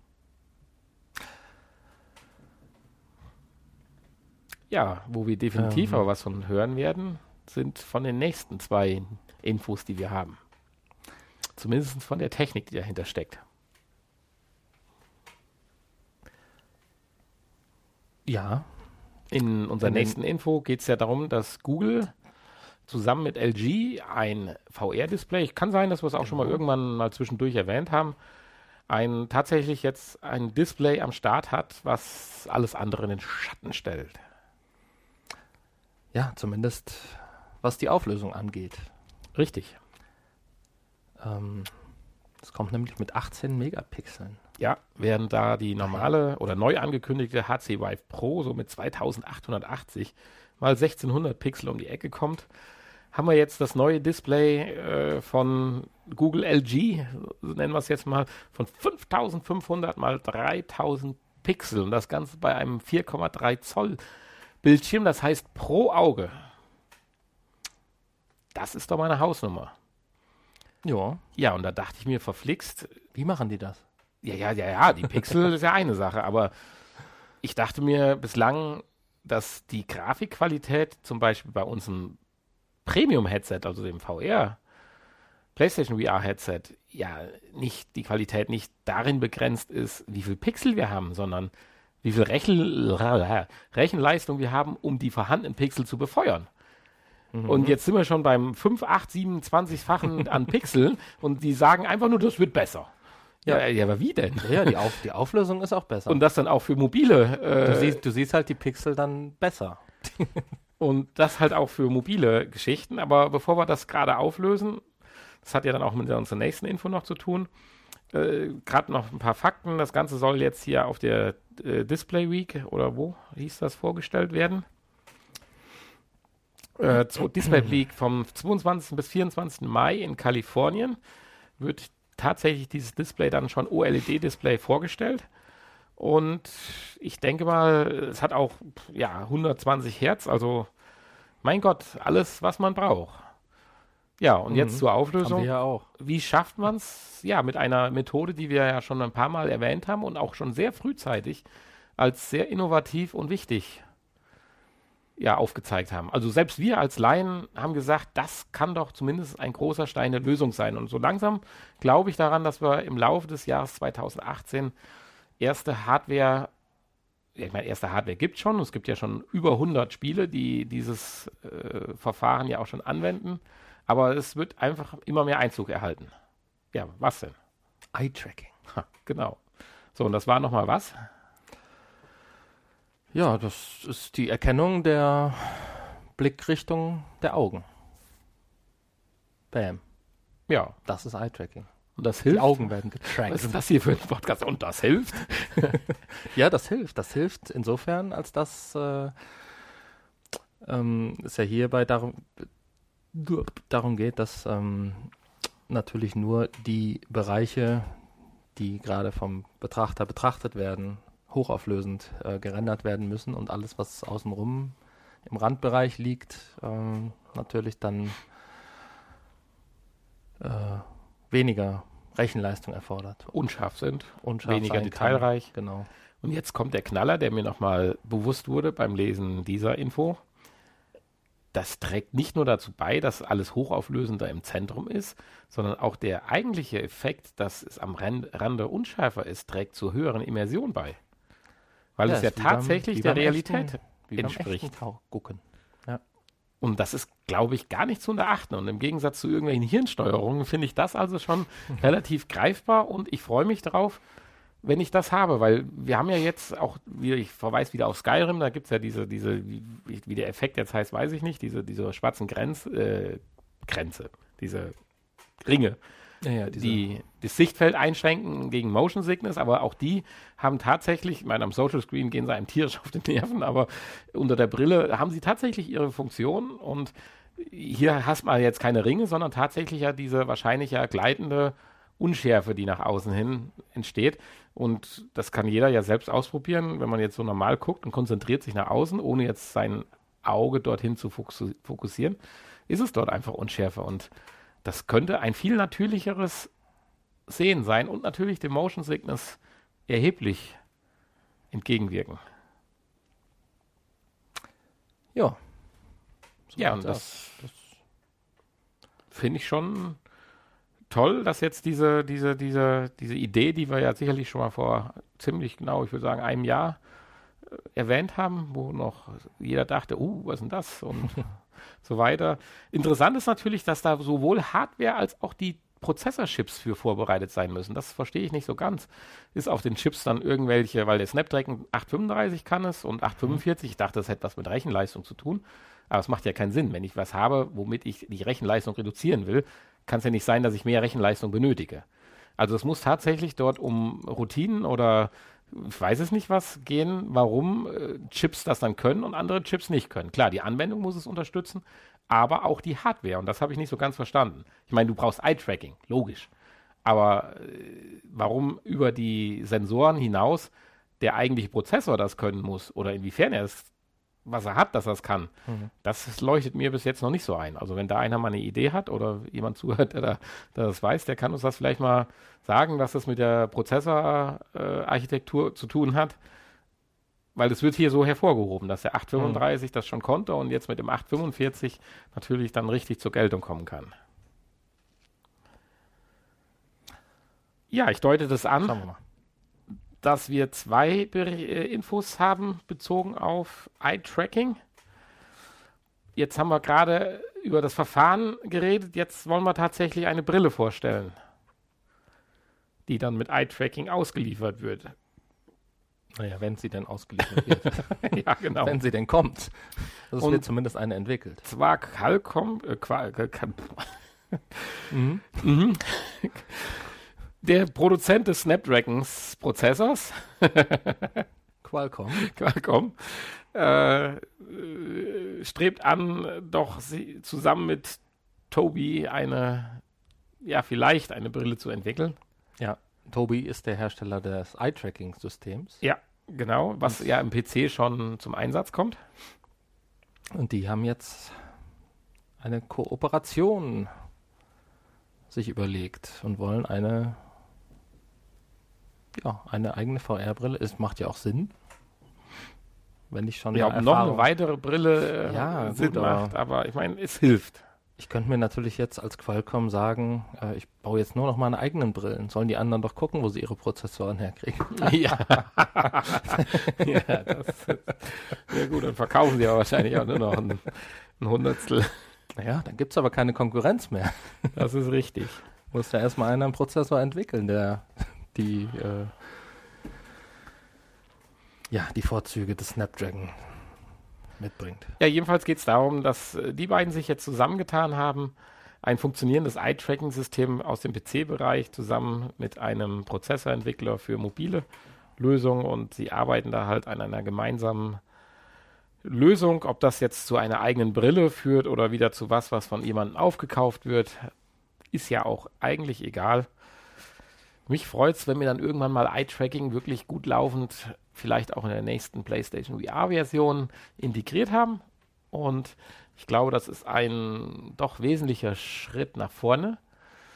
Ja, wo wir definitiv ähm. aber was von hören werden, sind von den nächsten zwei Infos, die wir haben. Zumindest von der Technik, die dahinter steckt. Ja. In unserer in nächsten Info geht es ja darum, dass Google zusammen mit LG ein VR-Display, kann sein, dass wir es auch genau. schon mal genau. irgendwann mal zwischendurch erwähnt haben, ein tatsächlich jetzt ein Display am Start hat, was alles andere in den Schatten stellt. Ja, zumindest was die Auflösung angeht. Richtig. Ähm, es kommt nämlich mit 18 Megapixeln. Ja, während da die normale oder neu angekündigte HC Vive Pro so mit 2880 mal 1600 Pixel um die Ecke kommt, haben wir jetzt das neue Display äh, von Google LG, so nennen wir es jetzt mal, von 5500 mal 3000 Pixel und das Ganze bei einem 4,3 Zoll Bildschirm, das heißt pro Auge. Das ist doch meine Hausnummer. Ja. Ja, und da dachte ich mir, verflixt. Wie machen die das? Ja, ja, ja, ja, die Pixel (laughs) ist ja eine Sache, aber ich dachte mir bislang, dass die Grafikqualität zum Beispiel bei unserem Premium-Headset, also dem VR, PlayStation VR-Headset, ja, nicht, die Qualität nicht darin begrenzt ist, wie viel Pixel wir haben, sondern wie viel Rechen, (laughs) Rechenleistung wir haben, um die vorhandenen Pixel zu befeuern. Mhm. Und jetzt sind wir schon beim 5, 8, 27-fachen an (laughs) Pixeln und die sagen einfach nur, das wird besser. Ja, ja, aber wie denn? Ja, die, Auf, die Auflösung ist auch besser. Und das dann auch für mobile. Äh, du, siehst, du siehst halt die Pixel dann besser. (laughs) und das halt auch für mobile Geschichten. Aber bevor wir das gerade auflösen, das hat ja dann auch mit unserer nächsten Info noch zu tun. Äh, gerade noch ein paar Fakten. Das Ganze soll jetzt hier auf der äh, Display Week oder wo hieß das vorgestellt werden? Äh, Display Week vom 22. bis 24. Mai in Kalifornien wird tatsächlich dieses Display dann schon OLED-Display vorgestellt. Und ich denke mal, es hat auch ja, 120 Hertz, also mein Gott, alles, was man braucht. Ja, und mhm. jetzt zur Auflösung. Ja auch. Wie schafft man es? Ja, mit einer Methode, die wir ja schon ein paar Mal erwähnt haben und auch schon sehr frühzeitig als sehr innovativ und wichtig ja aufgezeigt haben. Also selbst wir als Laien haben gesagt, das kann doch zumindest ein großer Stein der Lösung sein. Und so langsam glaube ich daran, dass wir im Laufe des Jahres 2018 erste Hardware, ich meine, erste Hardware gibt es schon. Es gibt ja schon über 100 Spiele, die dieses äh, Verfahren ja auch schon anwenden. Aber es wird einfach immer mehr Einzug erhalten. Ja, was denn? Eye-Tracking. Genau. So, und das war nochmal was? Ja, das ist die Erkennung der Blickrichtung der Augen. Bam. Ja. Das ist Eye-Tracking. Und das hilft. Die Augen werden getrackt. Was ist das hier für ein Podcast? Und das hilft? (laughs) (laughs) ja, das hilft. Das hilft insofern, als dass äh, ähm, es ja hierbei darum, darum geht, dass ähm, natürlich nur die Bereiche, die gerade vom Betrachter betrachtet werden, hochauflösend äh, gerendert werden müssen und alles, was außenrum im Randbereich liegt, äh, natürlich dann äh, weniger Rechenleistung erfordert. Unscharf sind, Unscharf weniger detailreich. Kann. Genau. Und jetzt kommt der Knaller, der mir nochmal bewusst wurde beim Lesen dieser Info. Das trägt nicht nur dazu bei, dass alles hochauflösender im Zentrum ist, sondern auch der eigentliche Effekt, dass es am Rande unschärfer ist, trägt zur höheren Immersion bei. Weil ja, es ja tatsächlich beim, der Realität echten, entspricht. Gucken. Ja. Und das ist, glaube ich, gar nicht zu unterachten. Und im Gegensatz zu irgendwelchen Hirnsteuerungen finde ich das also schon (laughs) relativ greifbar und ich freue mich darauf, wenn ich das habe, weil wir haben ja jetzt auch, wie ich verweise wieder auf Skyrim, da gibt es ja diese, diese, wie, wie, der Effekt jetzt heißt, weiß ich nicht, diese, diese schwarzen Grenz, äh, Grenze, diese Ringe, ja, ja, die das Sichtfeld einschränken gegen Motion Sickness, aber auch die haben tatsächlich, ich meine, am Social Screen gehen sie einem tierisch (laughs) auf die Nerven, aber unter der Brille haben sie tatsächlich ihre Funktion und hier hast man jetzt keine Ringe, sondern tatsächlich ja diese wahrscheinlich ja gleitende Unschärfe, die nach außen hin entsteht. Und das kann jeder ja selbst ausprobieren, wenn man jetzt so normal guckt und konzentriert sich nach außen, ohne jetzt sein Auge dorthin zu fokussieren, ist es dort einfach unschärfer. Und das könnte ein viel natürlicheres Sehen sein und natürlich dem Motion Sickness erheblich entgegenwirken. Ja. So ja, und das, das finde ich schon toll, dass jetzt diese, diese, diese, diese Idee, die wir ja sicherlich schon mal vor ziemlich genau, ich würde sagen, einem Jahr äh, erwähnt haben, wo noch jeder dachte, uh, was ist denn das? Und (laughs) so weiter. Interessant ist natürlich, dass da sowohl Hardware als auch die Prozessorchips für vorbereitet sein müssen. Das verstehe ich nicht so ganz. Ist auf den Chips dann irgendwelche, weil der Snapdragon 835 kann es und 845, ich dachte, das hätte was mit Rechenleistung zu tun. Aber es macht ja keinen Sinn. Wenn ich was habe, womit ich die Rechenleistung reduzieren will, kann es ja nicht sein, dass ich mehr Rechenleistung benötige. Also es muss tatsächlich dort um Routinen oder ich weiß es nicht was gehen, warum äh, Chips das dann können und andere Chips nicht können. Klar, die Anwendung muss es unterstützen, aber auch die Hardware. Und das habe ich nicht so ganz verstanden. Ich meine, du brauchst Eye-Tracking, logisch. Aber äh, warum über die Sensoren hinaus der eigentliche Prozessor das können muss oder inwiefern er es, was er hat, dass er es kann, mhm. das leuchtet mir bis jetzt noch nicht so ein. Also wenn da einer mal eine Idee hat oder jemand (laughs) zuhört, der, da, der das weiß, der kann uns das vielleicht mal sagen, was das mit der Prozessorarchitektur äh, zu tun hat weil es wird hier so hervorgehoben, dass der 835 mhm. das schon konnte und jetzt mit dem 845 natürlich dann richtig zur Geltung kommen kann. Ja, ich deute das an, wir dass wir zwei äh, Infos haben bezogen auf Eye-Tracking. Jetzt haben wir gerade über das Verfahren geredet, jetzt wollen wir tatsächlich eine Brille vorstellen, die dann mit Eye-Tracking ausgeliefert wird. Naja, wenn sie denn ausgeliefert wird. (laughs) ja, genau. Wenn sie denn kommt. Also es wird zumindest eine entwickelt. Zwar Qualcomm, äh, Qual, mhm. (laughs) Mhm. Der Produzent des Snapdragons Prozessors. (laughs) Qualcomm. Qualcomm. Äh, strebt an, doch sie, zusammen mit Toby eine, ja, vielleicht eine Brille zu entwickeln. Ja. Toby ist der Hersteller des Eye-Tracking-Systems. Ja, genau, was ja im PC schon zum Einsatz kommt. Und die haben jetzt eine Kooperation sich überlegt und wollen eine ja, eine eigene VR-Brille. Es macht ja auch Sinn. Wenn ich schon ja, ob noch eine weitere Brille äh, ja, Sinn gut, macht, aber ich meine, es hilft. Ich könnte mir natürlich jetzt als Qualcomm sagen, äh, ich baue jetzt nur noch meine eigenen Brillen. Sollen die anderen doch gucken, wo sie ihre Prozessoren herkriegen? (laughs) (laughs) ja. ja, das ist, ja gut, dann verkaufen sie aber wahrscheinlich auch nur noch ein, ein Hundertstel. Naja, dann gibt es aber keine Konkurrenz mehr. Das ist richtig. Muss ja erstmal einer einen Prozessor entwickeln, der die, äh, ja, die Vorzüge des Snapdragon mitbringt. Ja, jedenfalls geht es darum, dass äh, die beiden sich jetzt zusammengetan haben, ein funktionierendes Eye-Tracking-System aus dem PC-Bereich zusammen mit einem Prozessorentwickler für mobile Lösungen und sie arbeiten da halt an einer gemeinsamen Lösung. Ob das jetzt zu einer eigenen Brille führt oder wieder zu was, was von jemandem aufgekauft wird, ist ja auch eigentlich egal. Mich freut es, wenn wir dann irgendwann mal Eye-Tracking wirklich gut laufend vielleicht auch in der nächsten PlayStation VR-Version integriert haben. Und ich glaube, das ist ein doch wesentlicher Schritt nach vorne.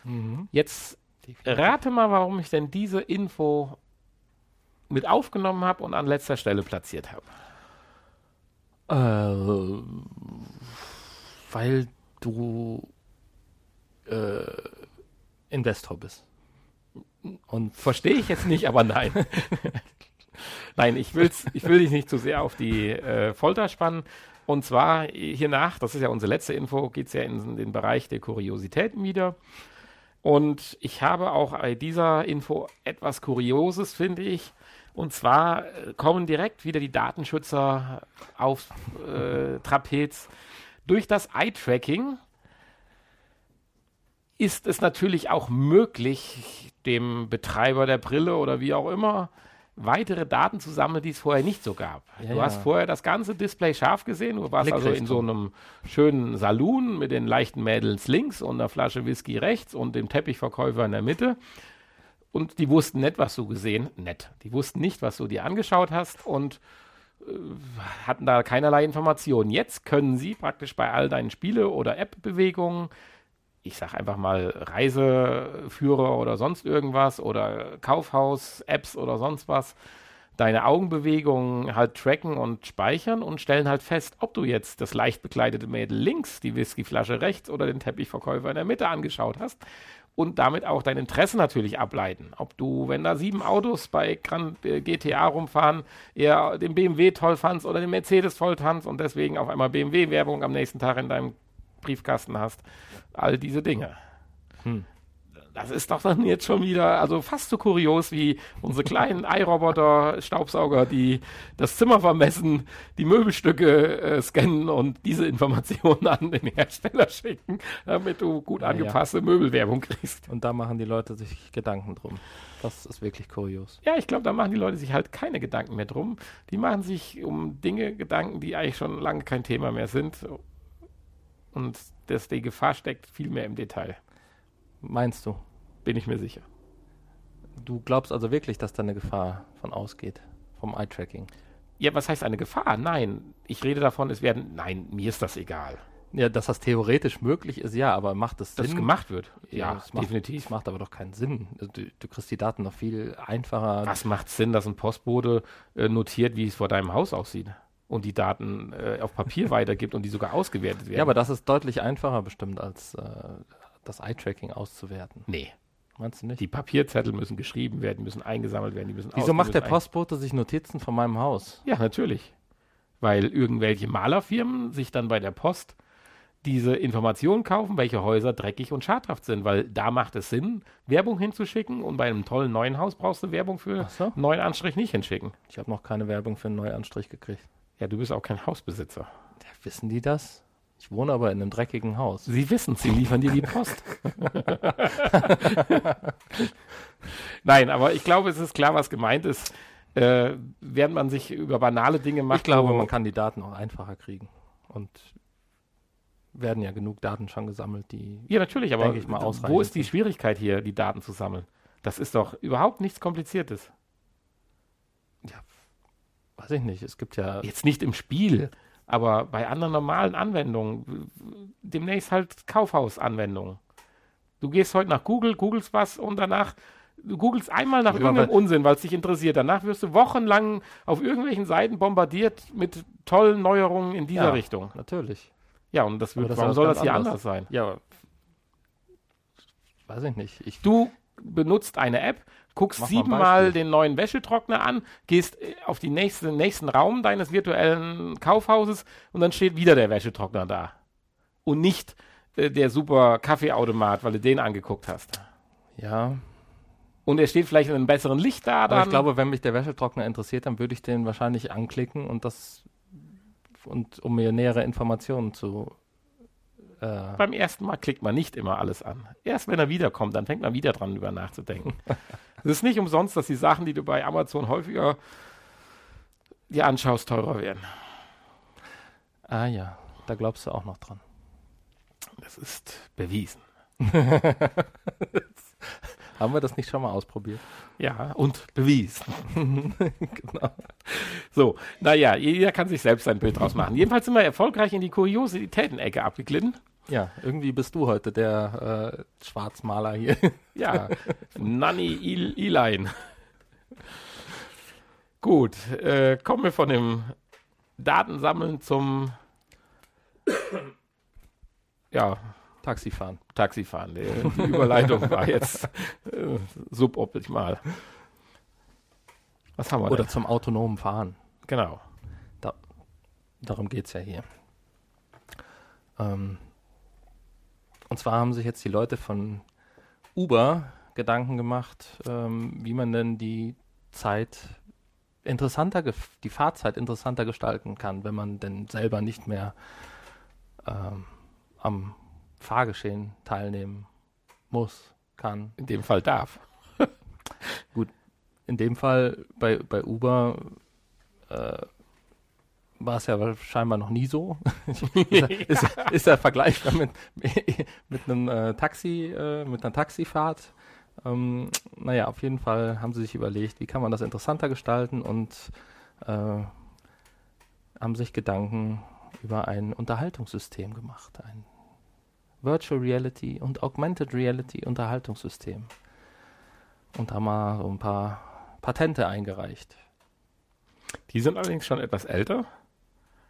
Mhm. Jetzt rate mal, warum ich denn diese Info mit aufgenommen habe und an letzter Stelle platziert habe? Äh, weil du äh, Investor bist. Und verstehe ich jetzt nicht, aber nein. (laughs) nein, ich, will's, ich will dich nicht zu sehr auf die äh, Folter spannen. Und zwar hiernach, das ist ja unsere letzte Info, geht es ja in den Bereich der Kuriositäten wieder. Und ich habe auch bei dieser Info etwas Kurioses, finde ich. Und zwar äh, kommen direkt wieder die Datenschützer auf äh, Trapez. Durch das Eye-Tracking ist es natürlich auch möglich, dem Betreiber der Brille oder wie auch immer, weitere Daten zu sammeln, die es vorher nicht so gab. Ja, du ja. hast vorher das ganze Display scharf gesehen, du warst also in so einem schönen Saloon mit den leichten Mädels links und einer Flasche Whisky rechts und dem Teppichverkäufer in der Mitte. Und die wussten nicht, was du gesehen, nett. Die wussten nicht, was du dir angeschaut hast und äh, hatten da keinerlei Informationen. Jetzt können sie praktisch bei all deinen Spiele- oder App-Bewegungen ich sag einfach mal Reiseführer oder sonst irgendwas oder Kaufhaus-Apps oder sonst was, deine Augenbewegungen halt tracken und speichern und stellen halt fest, ob du jetzt das leicht bekleidete Mädel links, die Whiskyflasche rechts oder den Teppichverkäufer in der Mitte angeschaut hast und damit auch dein Interesse natürlich ableiten. Ob du, wenn da sieben Autos bei Grand äh, GTA rumfahren, eher den BMW toll fandst oder den Mercedes toll fandst und deswegen auf einmal BMW-Werbung am nächsten Tag in deinem Briefkasten hast. All diese Dinge. Hm. Das ist doch dann jetzt schon wieder, also fast so kurios wie unsere kleinen iRoboter-Staubsauger, die das Zimmer vermessen, die Möbelstücke äh, scannen und diese Informationen an den Hersteller schicken, damit du gut angepasste ja, ja. Möbelwerbung kriegst. Und da machen die Leute sich Gedanken drum. Das ist wirklich kurios. Ja, ich glaube, da machen die Leute sich halt keine Gedanken mehr drum. Die machen sich um Dinge Gedanken, die eigentlich schon lange kein Thema mehr sind und dass die Gefahr steckt viel mehr im Detail. Meinst du? Bin ich mir sicher. Du glaubst also wirklich, dass da eine Gefahr von ausgeht, vom Eye-Tracking? Ja, was heißt eine Gefahr? Nein, ich rede davon, es werden, nein, mir ist das egal. Ja, dass das theoretisch möglich ist, ja, aber macht es Sinn? Dass es gemacht wird? Ja, ja definitiv. Das macht aber doch keinen Sinn. Also du, du, kriegst die Daten noch viel einfacher. Was macht Sinn, dass ein Postbote äh, notiert, wie es vor deinem Haus aussieht? Und die Daten äh, auf Papier (laughs) weitergibt und die sogar ausgewertet werden. Ja, aber das ist deutlich einfacher bestimmt, als äh, das Eye-Tracking auszuwerten. Nee. Meinst du nicht? Die Papierzettel müssen geschrieben werden, müssen eingesammelt werden, die müssen Wieso macht der Postbote sich Notizen von meinem Haus? Ja, natürlich. Weil irgendwelche Malerfirmen sich dann bei der Post diese Informationen kaufen, welche Häuser dreckig und schadhaft sind, weil da macht es Sinn, Werbung hinzuschicken und bei einem tollen neuen Haus brauchst du Werbung für so. einen neuen Anstrich nicht hinschicken. Ich habe noch keine Werbung für einen neuen Anstrich gekriegt. Ja, du bist auch kein Hausbesitzer. Ja, wissen die das? Ich wohne aber in einem dreckigen Haus. Sie wissen, sie liefern dir die Post. (laughs) Nein, aber ich glaube, es ist klar, was gemeint ist. Äh, während man sich über banale Dinge macht. Ich glaube, man kann die Daten auch einfacher kriegen. Und werden ja genug Daten schon gesammelt, die. Ja, natürlich, aber wo ist die Schwierigkeit hier, die Daten zu sammeln? Das ist doch überhaupt nichts Kompliziertes. Weiß ich nicht. Es gibt ja. Jetzt nicht im Spiel, aber bei anderen normalen Anwendungen. Demnächst halt Kaufhausanwendungen. Du gehst heute nach Google, googelst was und danach du googelst einmal nach irgendeinem Unsinn, weil es dich interessiert. Danach wirst du wochenlang auf irgendwelchen Seiten bombardiert mit tollen Neuerungen in dieser ja, Richtung. Natürlich. Ja, und das wird, das warum soll das hier anders. anders sein? Ja, weiß ich nicht. Ich du benutzt eine App, guckst siebenmal den neuen Wäschetrockner an, gehst äh, auf den nächste, nächsten Raum deines virtuellen Kaufhauses und dann steht wieder der Wäschetrockner da. Und nicht äh, der super Kaffeeautomat, weil du den angeguckt hast. Ja. Und er steht vielleicht in einem besseren Licht da. Aber ich glaube, wenn mich der Wäschetrockner interessiert, dann würde ich den wahrscheinlich anklicken und das und um mir nähere Informationen zu äh Beim ersten Mal klickt man nicht immer alles an. Erst wenn er wiederkommt, dann fängt man wieder dran, über nachzudenken. (laughs) es ist nicht umsonst, dass die Sachen, die du bei Amazon häufiger dir anschaust, teurer werden. Ah ja, da glaubst du auch noch dran. Das ist bewiesen. (laughs) Haben wir das nicht schon mal ausprobiert? Ja, und bewiesen. (laughs) genau. So, naja, jeder kann sich selbst ein Bild draus machen. Jedenfalls sind wir erfolgreich in die Kuriositäten-Ecke abgeglitten. Ja, irgendwie bist du heute der äh, Schwarzmaler hier. (laughs) ja, Nanny Ilein. (laughs) Gut, äh, kommen wir von dem Datensammeln zum ja, Taxifahren. Taxifahren. Die, die Überleitung war jetzt äh, suboptimal. Was haben wir Oder denn? zum autonomen Fahren. Genau. Da, darum geht es ja hier. Ähm, und zwar haben sich jetzt die Leute von Uber Gedanken gemacht, ähm, wie man denn die Zeit interessanter, die Fahrzeit interessanter gestalten kann, wenn man denn selber nicht mehr ähm, am Fahrgeschehen teilnehmen muss, kann. In dem Fall darf. (laughs) Gut, in dem Fall bei, bei Uber äh, war es ja scheinbar noch nie so. (laughs) (laughs) ist, ist, ist er vergleichbar mit, (laughs) mit einem äh, Taxi, äh, mit einer Taxifahrt. Ähm, naja, auf jeden Fall haben sie sich überlegt, wie kann man das interessanter gestalten und äh, haben sich Gedanken über ein Unterhaltungssystem gemacht. Ein Virtual Reality und Augmented Reality Unterhaltungssystem. Und haben mal so ein paar Patente eingereicht. Die sind allerdings schon etwas älter.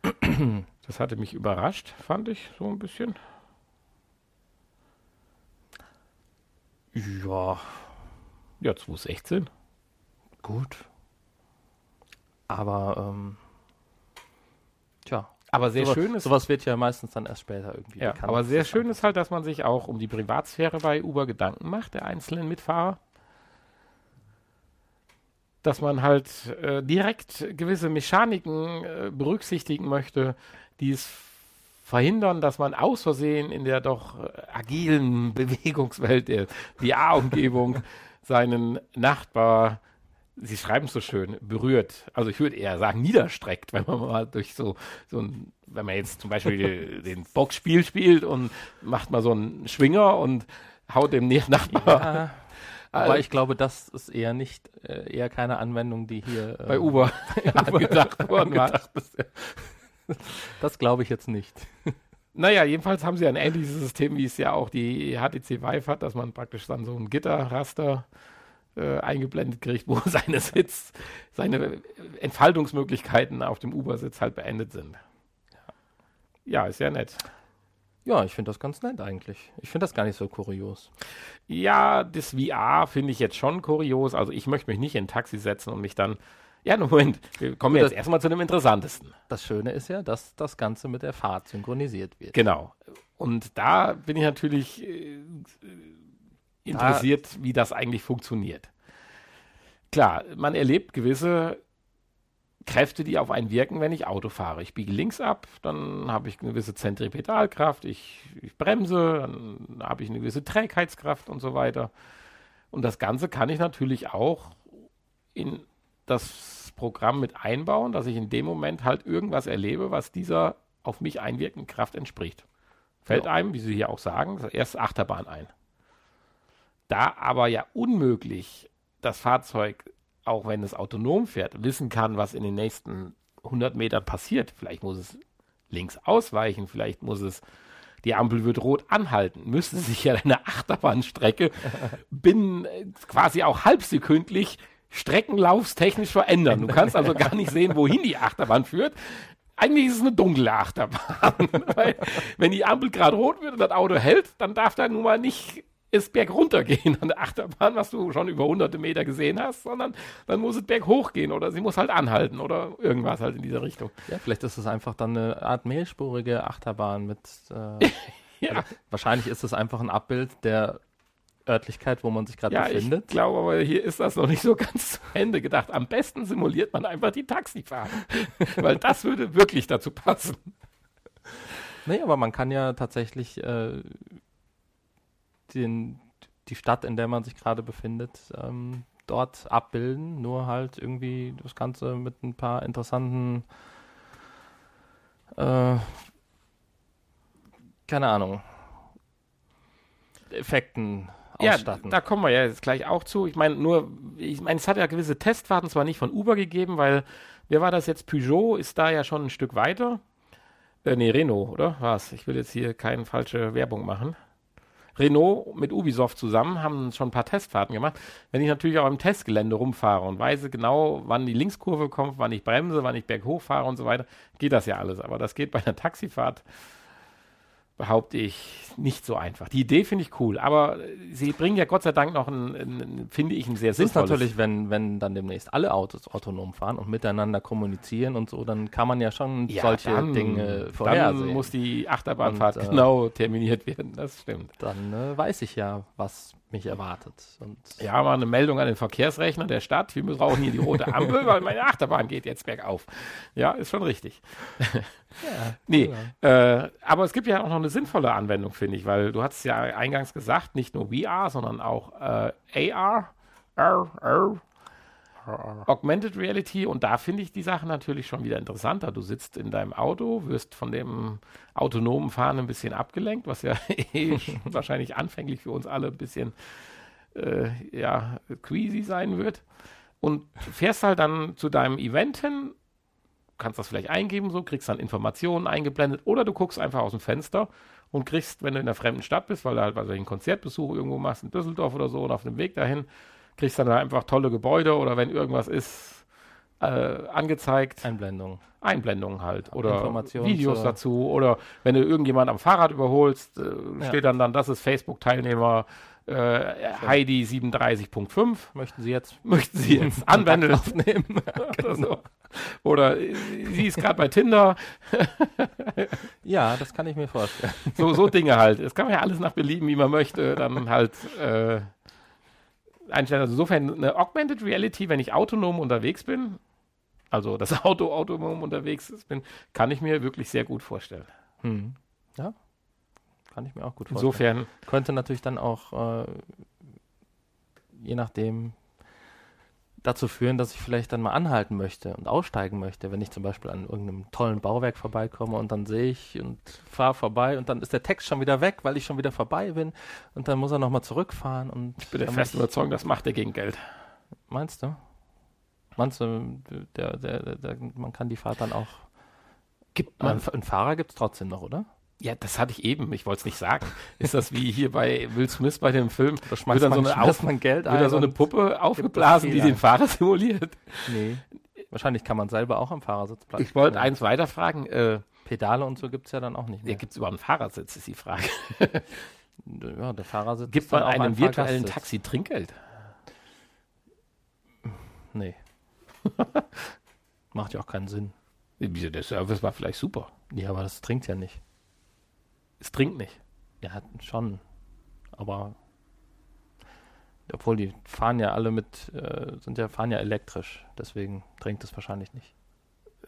(clears throat) Das hatte mich überrascht, fand ich so ein bisschen. Ja. Ja, 2016. Gut. Aber, ähm, tja. Aber sehr sowas, schön ist. Sowas wird ja meistens dann erst später irgendwie ja, bekannt. Aber sehr schön ist halt, dass man sich auch um die Privatsphäre bei Uber Gedanken macht, der einzelnen Mitfahrer. Dass man halt äh, direkt gewisse Mechaniken äh, berücksichtigen möchte, die es verhindern, dass man aus Versehen in der doch äh, agilen (laughs) Bewegungswelt der VR-Umgebung (laughs) seinen Nachbar, Sie schreiben es so schön, berührt. Also ich würde eher sagen niederstreckt, wenn man mal durch so, so ein, wenn man jetzt zum Beispiel (laughs) den Boxspiel spielt und macht mal so einen Schwinger und haut dem Nachbar. Ja. Aber also, ich glaube, das ist eher nicht, äh, eher keine Anwendung, die hier bei äh, Uber, (laughs) Uber gedacht (laughs) worden war. (laughs) Das glaube ich jetzt nicht. Naja, jedenfalls haben sie ein ähnliches System, wie es ja auch die HTC Vive hat, dass man praktisch dann so ein Gitterraster äh, eingeblendet kriegt, wo seine Sitz, seine Entfaltungsmöglichkeiten auf dem Uber-Sitz halt beendet sind. Ja, ist ja nett. Ja, ich finde das ganz nett eigentlich. Ich finde das gar nicht so kurios. Ja, das VR finde ich jetzt schon kurios. Also ich möchte mich nicht in ein Taxi setzen und mich dann ja, (laughs) Moment, wir kommen jetzt erstmal zu dem Interessantesten. Das Schöne ist ja, dass das Ganze mit der Fahrt synchronisiert wird. Genau. Und da bin ich natürlich äh, interessiert, da, wie das eigentlich funktioniert. Klar, man erlebt gewisse Kräfte, die auf einen wirken, wenn ich Auto fahre. Ich biege links ab, dann habe ich eine gewisse Zentripetalkraft, ich, ich bremse, dann habe ich eine gewisse Trägheitskraft und so weiter. Und das Ganze kann ich natürlich auch in das Programm mit einbauen, dass ich in dem Moment halt irgendwas erlebe, was dieser auf mich einwirkenden Kraft entspricht. Fällt ja. einem, wie Sie hier auch sagen, das erste Achterbahn ein. Da aber ja unmöglich das Fahrzeug, auch wenn es autonom fährt, wissen kann, was in den nächsten 100 Metern passiert. Vielleicht muss es links ausweichen, vielleicht muss es, die Ampel wird rot anhalten, müsste (laughs) sich ja eine Achterbahnstrecke (laughs) binnen quasi auch halbsekündlich streckenlaufstechnisch verändern. Du kannst also gar nicht sehen, wohin die Achterbahn führt. Eigentlich ist es eine dunkle Achterbahn. (laughs) Weil, wenn die Ampel gerade rot wird und das Auto hält, dann darf da nun mal nicht es berg runtergehen an der Achterbahn, was du schon über hunderte Meter gesehen hast, sondern dann muss es berg hochgehen oder sie muss halt anhalten oder irgendwas halt in dieser Richtung. Ja, vielleicht ist es einfach dann eine Art mehrspurige Achterbahn mit. Äh, (laughs) ja. Also wahrscheinlich ist es einfach ein Abbild der Örtlichkeit, wo man sich gerade ja, befindet. Ich glaube aber, hier ist das noch nicht so ganz zu Ende gedacht. Am besten simuliert man einfach die Taxifahrt, (laughs) weil das würde wirklich dazu passen. Nee, aber man kann ja tatsächlich äh, den, die Stadt, in der man sich gerade befindet, ähm, dort abbilden, nur halt irgendwie das Ganze mit ein paar interessanten äh, keine Ahnung Effekten ausstatten. Ja, da kommen wir ja jetzt gleich auch zu. Ich meine, nur, ich meine, es hat ja gewisse Testfahrten zwar nicht von Uber gegeben, weil, wer war das jetzt? Peugeot ist da ja schon ein Stück weiter. Äh, nee, Renault, oder? Was? Ich will jetzt hier keine falsche Werbung machen. Renault mit Ubisoft zusammen haben schon ein paar Testfahrten gemacht. Wenn ich natürlich auch im Testgelände rumfahre und weiß genau, wann die Linkskurve kommt, wann ich bremse, wann ich berghoch fahre und so weiter, geht das ja alles. Aber das geht bei einer Taxifahrt behaupte ich, nicht so einfach. Die Idee finde ich cool, aber sie bringen ja Gott sei Dank noch ein, ein finde ich, ein sehr sinnvolles... Das ist natürlich, wenn, wenn dann demnächst alle Autos autonom fahren und miteinander kommunizieren und so, dann kann man ja schon ja, solche dann, Dinge vorhersehen. Dann muss die Achterbahnfahrt und, äh, genau terminiert werden, das stimmt. Dann äh, weiß ich ja, was mich erwartet. Und ja, mal eine Meldung an den Verkehrsrechner der Stadt. Wir brauchen hier die rote Ampel, (laughs) weil meine Achterbahn geht jetzt bergauf. Ja, ist schon richtig. (laughs) Ja, nee, ja. Äh, aber es gibt ja auch noch eine sinnvolle Anwendung, finde ich, weil du hast ja eingangs gesagt, nicht nur VR, sondern auch äh, AR, R, R, Augmented Reality und da finde ich die Sache natürlich schon wieder interessanter. Du sitzt in deinem Auto, wirst von dem autonomen Fahren ein bisschen abgelenkt, was ja (laughs) eh wahrscheinlich anfänglich für uns alle ein bisschen äh, ja, queasy sein wird. Und fährst halt dann zu deinem Event hin, kannst das vielleicht eingeben, so, kriegst dann Informationen eingeblendet oder du guckst einfach aus dem Fenster und kriegst, wenn du in einer fremden Stadt bist, weil du halt also einen Konzertbesuch irgendwo machst in Düsseldorf oder so und auf dem Weg dahin, kriegst dann einfach tolle Gebäude oder wenn irgendwas ist, äh, angezeigt. Einblendung. Einblendungen halt. Oder Videos dazu. Oder wenn du irgendjemand am Fahrrad überholst, äh, ja. steht dann dann, das ist Facebook-Teilnehmer äh, Heidi 37.5. Möchten Sie jetzt? Möchten Sie jetzt Anwendung (laughs) aufnehmen? (laughs) oder, so. oder sie ist gerade bei Tinder. (laughs) ja, das kann ich mir vorstellen. so, so Dinge halt. Das kann man ja alles nach Belieben, wie man möchte, dann halt äh, einstellen. Also insofern eine Augmented Reality, wenn ich autonom unterwegs bin, also das (laughs) Auto autonom unterwegs bin, kann ich mir wirklich sehr gut vorstellen. Hm. Ja, kann ich mir auch gut vorstellen. Insofern könnte natürlich dann auch, äh, je nachdem, dazu führen, dass ich vielleicht dann mal anhalten möchte und aussteigen möchte, wenn ich zum Beispiel an irgendeinem tollen Bauwerk vorbeikomme und dann sehe ich und fahre vorbei und dann ist der Text schon wieder weg, weil ich schon wieder vorbei bin und dann muss er nochmal zurückfahren und ich bin der festen Überzeugung, das macht er gegen Geld. Meinst du? Meinst du, der, der, der man kann die Fahrt dann auch Gibt man, einen Fahrer gibt es trotzdem noch, oder? Ja, das hatte ich eben. Ich wollte es nicht sagen. Ist das wie hier bei Will Smith bei dem Film? Da schmeißt man, so eine, auf, man Geld ein wird so eine Puppe aufgeblasen, die den Fahrer simuliert? Nee. Wahrscheinlich kann man selber auch am Fahrersitz bleiben. Ich wollte eins weiterfragen. Äh, Pedale und so gibt es ja dann auch nicht mehr. Ja, gibt es überhaupt einen Fahrersitz, ist die Frage. ja, der Fahrersitz Gibt man einem virtuellen Taxi Trinkgeld? Nee. (laughs) Macht ja auch keinen Sinn. Der Service war vielleicht super. Ja, aber das trinkt ja nicht. Es trinkt nicht. Ja, schon. Aber obwohl die fahren ja alle mit, äh, sind ja, fahren ja elektrisch, deswegen trinkt es wahrscheinlich nicht.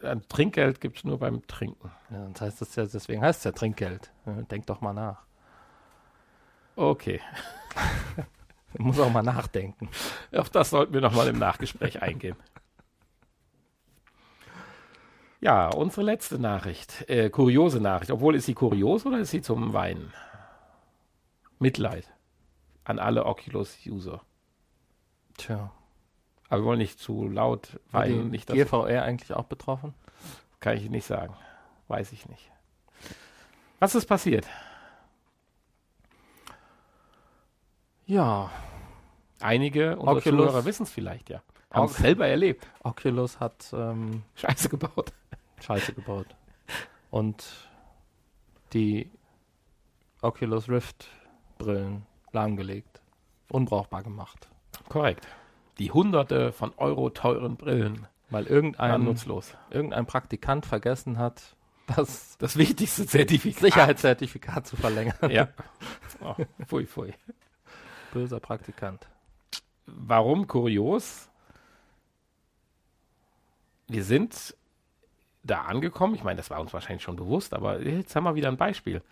Ein Trinkgeld gibt es nur beim Trinken. Ja, das heißt das ja, deswegen heißt es ja Trinkgeld. Denk doch mal nach. Okay. (laughs) muss auch mal nachdenken. Auf das sollten wir nochmal im Nachgespräch eingehen. Ja, unsere letzte Nachricht. Äh, kuriose Nachricht. Obwohl, ist sie kurios oder ist sie zum Weinen? Mitleid an alle Oculus-User. Tja. Aber wir wollen nicht zu laut weinen. Nicht die GVR eigentlich auch betroffen? Kann ich nicht sagen. Weiß ich nicht. Was ist passiert? Ja. Einige unserer Zuhörer wissen es vielleicht, ja. Haben es selber erlebt. Oculus hat ähm, Scheiße gebaut. Scheiße gebaut. Und die Oculus Rift Brillen lahmgelegt. Unbrauchbar gemacht. Korrekt. Die hunderte von Euro teuren Brillen. Weil irgendein, nutzlos. irgendein Praktikant vergessen hat, das, das wichtigste Zertifikat. Sicherheitszertifikat zu verlängern. Ja. Oh, pfui, pfui. Böser Praktikant. Warum kurios? Wir sind da angekommen. Ich meine, das war uns wahrscheinlich schon bewusst, aber jetzt haben wir wieder ein Beispiel.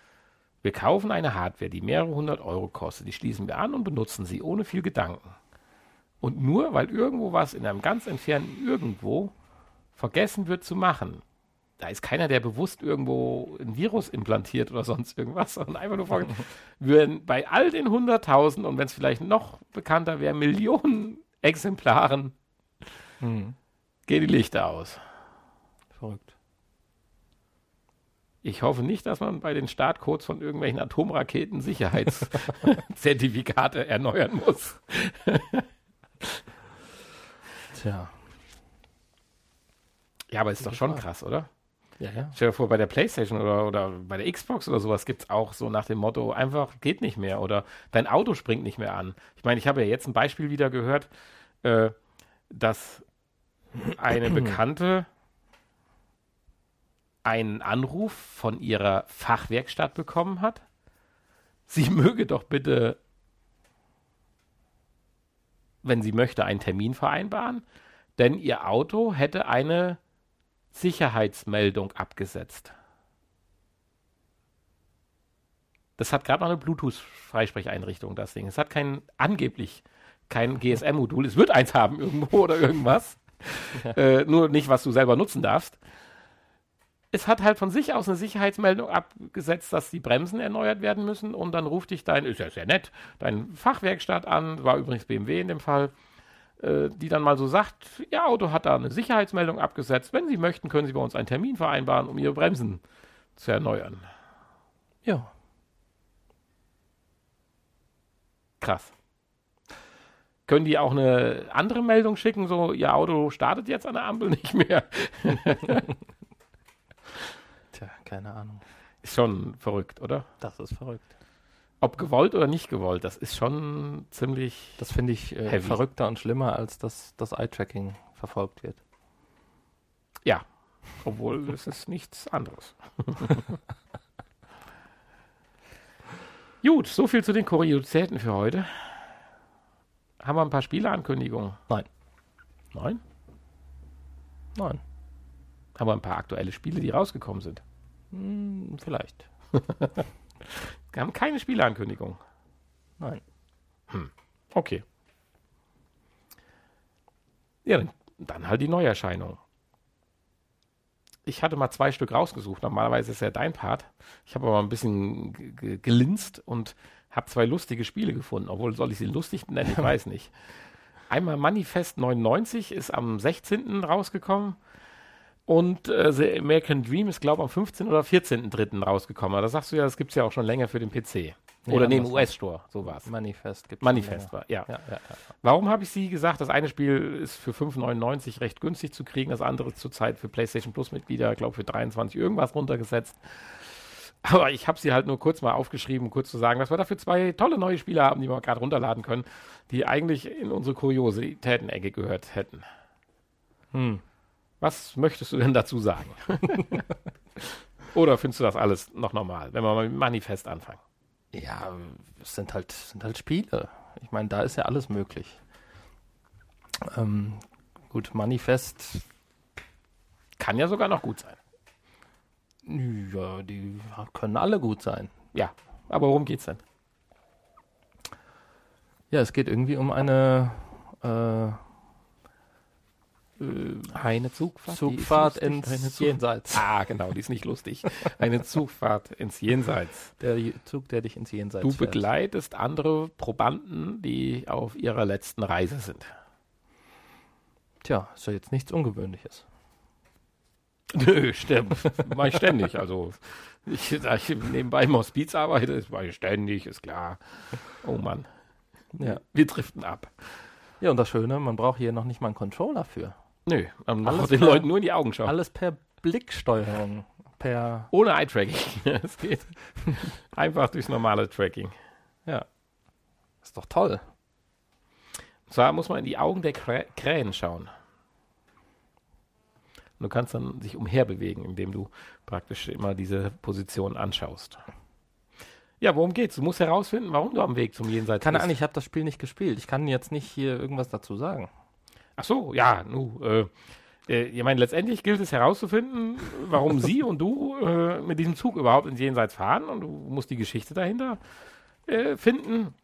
Wir kaufen eine Hardware, die mehrere hundert Euro kostet, die schließen wir an und benutzen sie ohne viel Gedanken. Und nur weil irgendwo was in einem ganz entfernten Irgendwo vergessen wird zu machen, da ist keiner, der bewusst irgendwo ein Virus implantiert oder sonst irgendwas, (laughs) sondern einfach nur fragen, würden bei all den hunderttausend und wenn es vielleicht noch bekannter wäre, Millionen (laughs) Exemplaren, hm. gehen die Lichter aus. Verrückt. Ich hoffe nicht, dass man bei den Startcodes von irgendwelchen Atomraketen Sicherheitszertifikate erneuern muss. Tja. Ja, aber ist doch schon krass, oder? Ja, ja. Stell dir vor, bei der Playstation oder, oder bei der Xbox oder sowas gibt es auch so nach dem Motto, einfach geht nicht mehr oder dein Auto springt nicht mehr an. Ich meine, ich habe ja jetzt ein Beispiel wieder gehört, äh, dass eine Bekannte einen Anruf von ihrer Fachwerkstatt bekommen hat. Sie (laughs) möge doch bitte, wenn sie möchte, einen Termin vereinbaren, denn ihr Auto hätte eine Sicherheitsmeldung abgesetzt. Das hat gerade noch eine Bluetooth-Freisprecheinrichtung, das Ding. Es hat kein, angeblich kein GSM-Modul. Es wird eins haben irgendwo (laughs) oder irgendwas. äh, nur nicht, was du selber nutzen darfst. Es hat halt von sich aus eine Sicherheitsmeldung abgesetzt, dass die Bremsen erneuert werden müssen und dann ruft dich dein, ist ja sehr nett, dein Fachwerkstatt an, war übrigens BMW in dem Fall, äh, die dann mal so sagt, Ihr Auto hat da eine Sicherheitsmeldung abgesetzt. Wenn Sie möchten, können Sie bei uns einen Termin vereinbaren, um Ihre Bremsen zu erneuern. Ja. Krass. Können die auch eine andere Meldung schicken, so Ihr Auto startet jetzt an der Ampel nicht mehr? (laughs) Keine Ahnung. Ist schon verrückt, oder? Das ist verrückt. Ob gewollt oder nicht gewollt, das ist schon ziemlich. Das finde ich äh, verrückter und schlimmer, als dass das Eye-Tracking verfolgt wird. Ja. Obwohl (laughs) es ist nichts anderes. (laughs) Gut, so viel zu den Kuriositäten für heute. Haben wir ein paar Spieleankündigungen? Nein. Nein? Nein. Haben wir ein paar aktuelle Spiele, die rausgekommen sind? Hm, vielleicht. (laughs) Wir haben keine Spieleankündigung. Nein. Okay. Ja, dann, dann halt die Neuerscheinung. Ich hatte mal zwei Stück rausgesucht. Normalerweise ist ja dein Part. Ich habe aber ein bisschen gelinst und habe zwei lustige Spiele gefunden. Obwohl, soll ich sie lustig nennen? Ich (laughs) weiß nicht. Einmal Manifest 99 ist am 16. rausgekommen. Und äh, The American Dream ist, glaube ich, am 15. oder 14.3. rausgekommen. Aber da sagst du ja, das gibt es ja auch schon länger für den PC. Oder nee, im. US-Store. So war es. Manifest gibt Manifest war, ja. Ja, ja. Warum habe ich sie gesagt? Das eine Spiel ist für 5,99 recht günstig zu kriegen, das andere zurzeit für PlayStation Plus Mitglieder, glaube für 23 irgendwas runtergesetzt. Aber ich habe sie halt nur kurz mal aufgeschrieben, kurz zu sagen, dass wir dafür zwei tolle neue Spiele haben, die wir gerade runterladen können, die eigentlich in unsere Kuriositäten-Ecke gehört hätten. Hm. Was möchtest du denn dazu sagen? (laughs) Oder findest du das alles noch normal, wenn wir mal mit Manifest anfangen? Ja, es sind halt, sind halt Spiele. Ich meine, da ist ja alles möglich. Ähm, gut, Manifest, Kann ja sogar noch gut sein. ja, die können alle gut sein. Ja, aber worum geht's denn? Ja, es geht irgendwie um eine äh, Eine Zugfahrt. Zugfahrt ins Zug- Jenseits. (laughs) Ah, genau, die ist nicht lustig. Eine Zugfahrt ins Jenseits. Der Zug, der dich ins Jenseits Du fährt. begleitest andere Probanden, die auf ihrer letzten Reise sind. Tja, ist ja jetzt nichts Ungewöhnliches. (laughs) Nö, stimmt. Mach ich ständig. Also, ich, ich nebenbei im Hospiz arbeite, ist mach ich ständig, ist klar. Oh Mann. Ja. Wir driften ab. Ja, und das Schöne, man braucht hier noch nicht mal einen Controller für. Nö, man Alles muss den klar. Leuten nur in die Augen schauen. Alles per Blicksteuerung. Per. Ohne Eye-Tracking. (laughs) Es geht einfach durchs normale Tracking. Ja. Ist doch toll. Und zwar muss man in die Augen der Krä Krähen schauen. Und du kannst dann sich umherbewegen, indem du praktisch immer diese Position anschaust. Ja, worum geht's? Du musst herausfinden, warum du am Weg zum Jenseits Keine bist. Ahnung, ich habe das Spiel nicht gespielt. Ich kann jetzt nicht hier irgendwas dazu sagen. Ach so, ja, nu, äh, äh, ich meine, letztendlich gilt es herauszufinden, warum sie und du äh, mit diesem Zug überhaupt ins Jenseits fahren und du musst die Geschichte dahinter äh, finden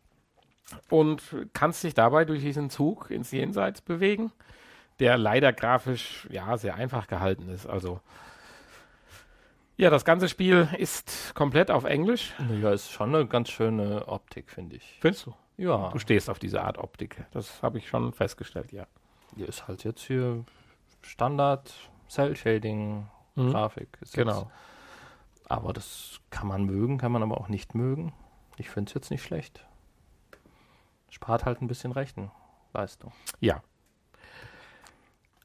und kannst dich dabei durch diesen Zug ins Jenseits bewegen, der leider grafisch ja sehr einfach gehalten ist. Also ja, das ganze Spiel ist komplett auf Englisch. Ja, ist schon eine ganz schöne Optik, finde ich. Findest du? Ja, Du stehst auf diese Art Optik. Das habe ich schon festgestellt, ja. Hier ist halt jetzt hier Standard Cell Shading Mhm. Grafik. Ist Genau. Aber das kann man mögen, kann man aber auch nicht mögen. Ich finde es jetzt nicht schlecht. Spart halt ein bisschen Rechenleistung. Ja.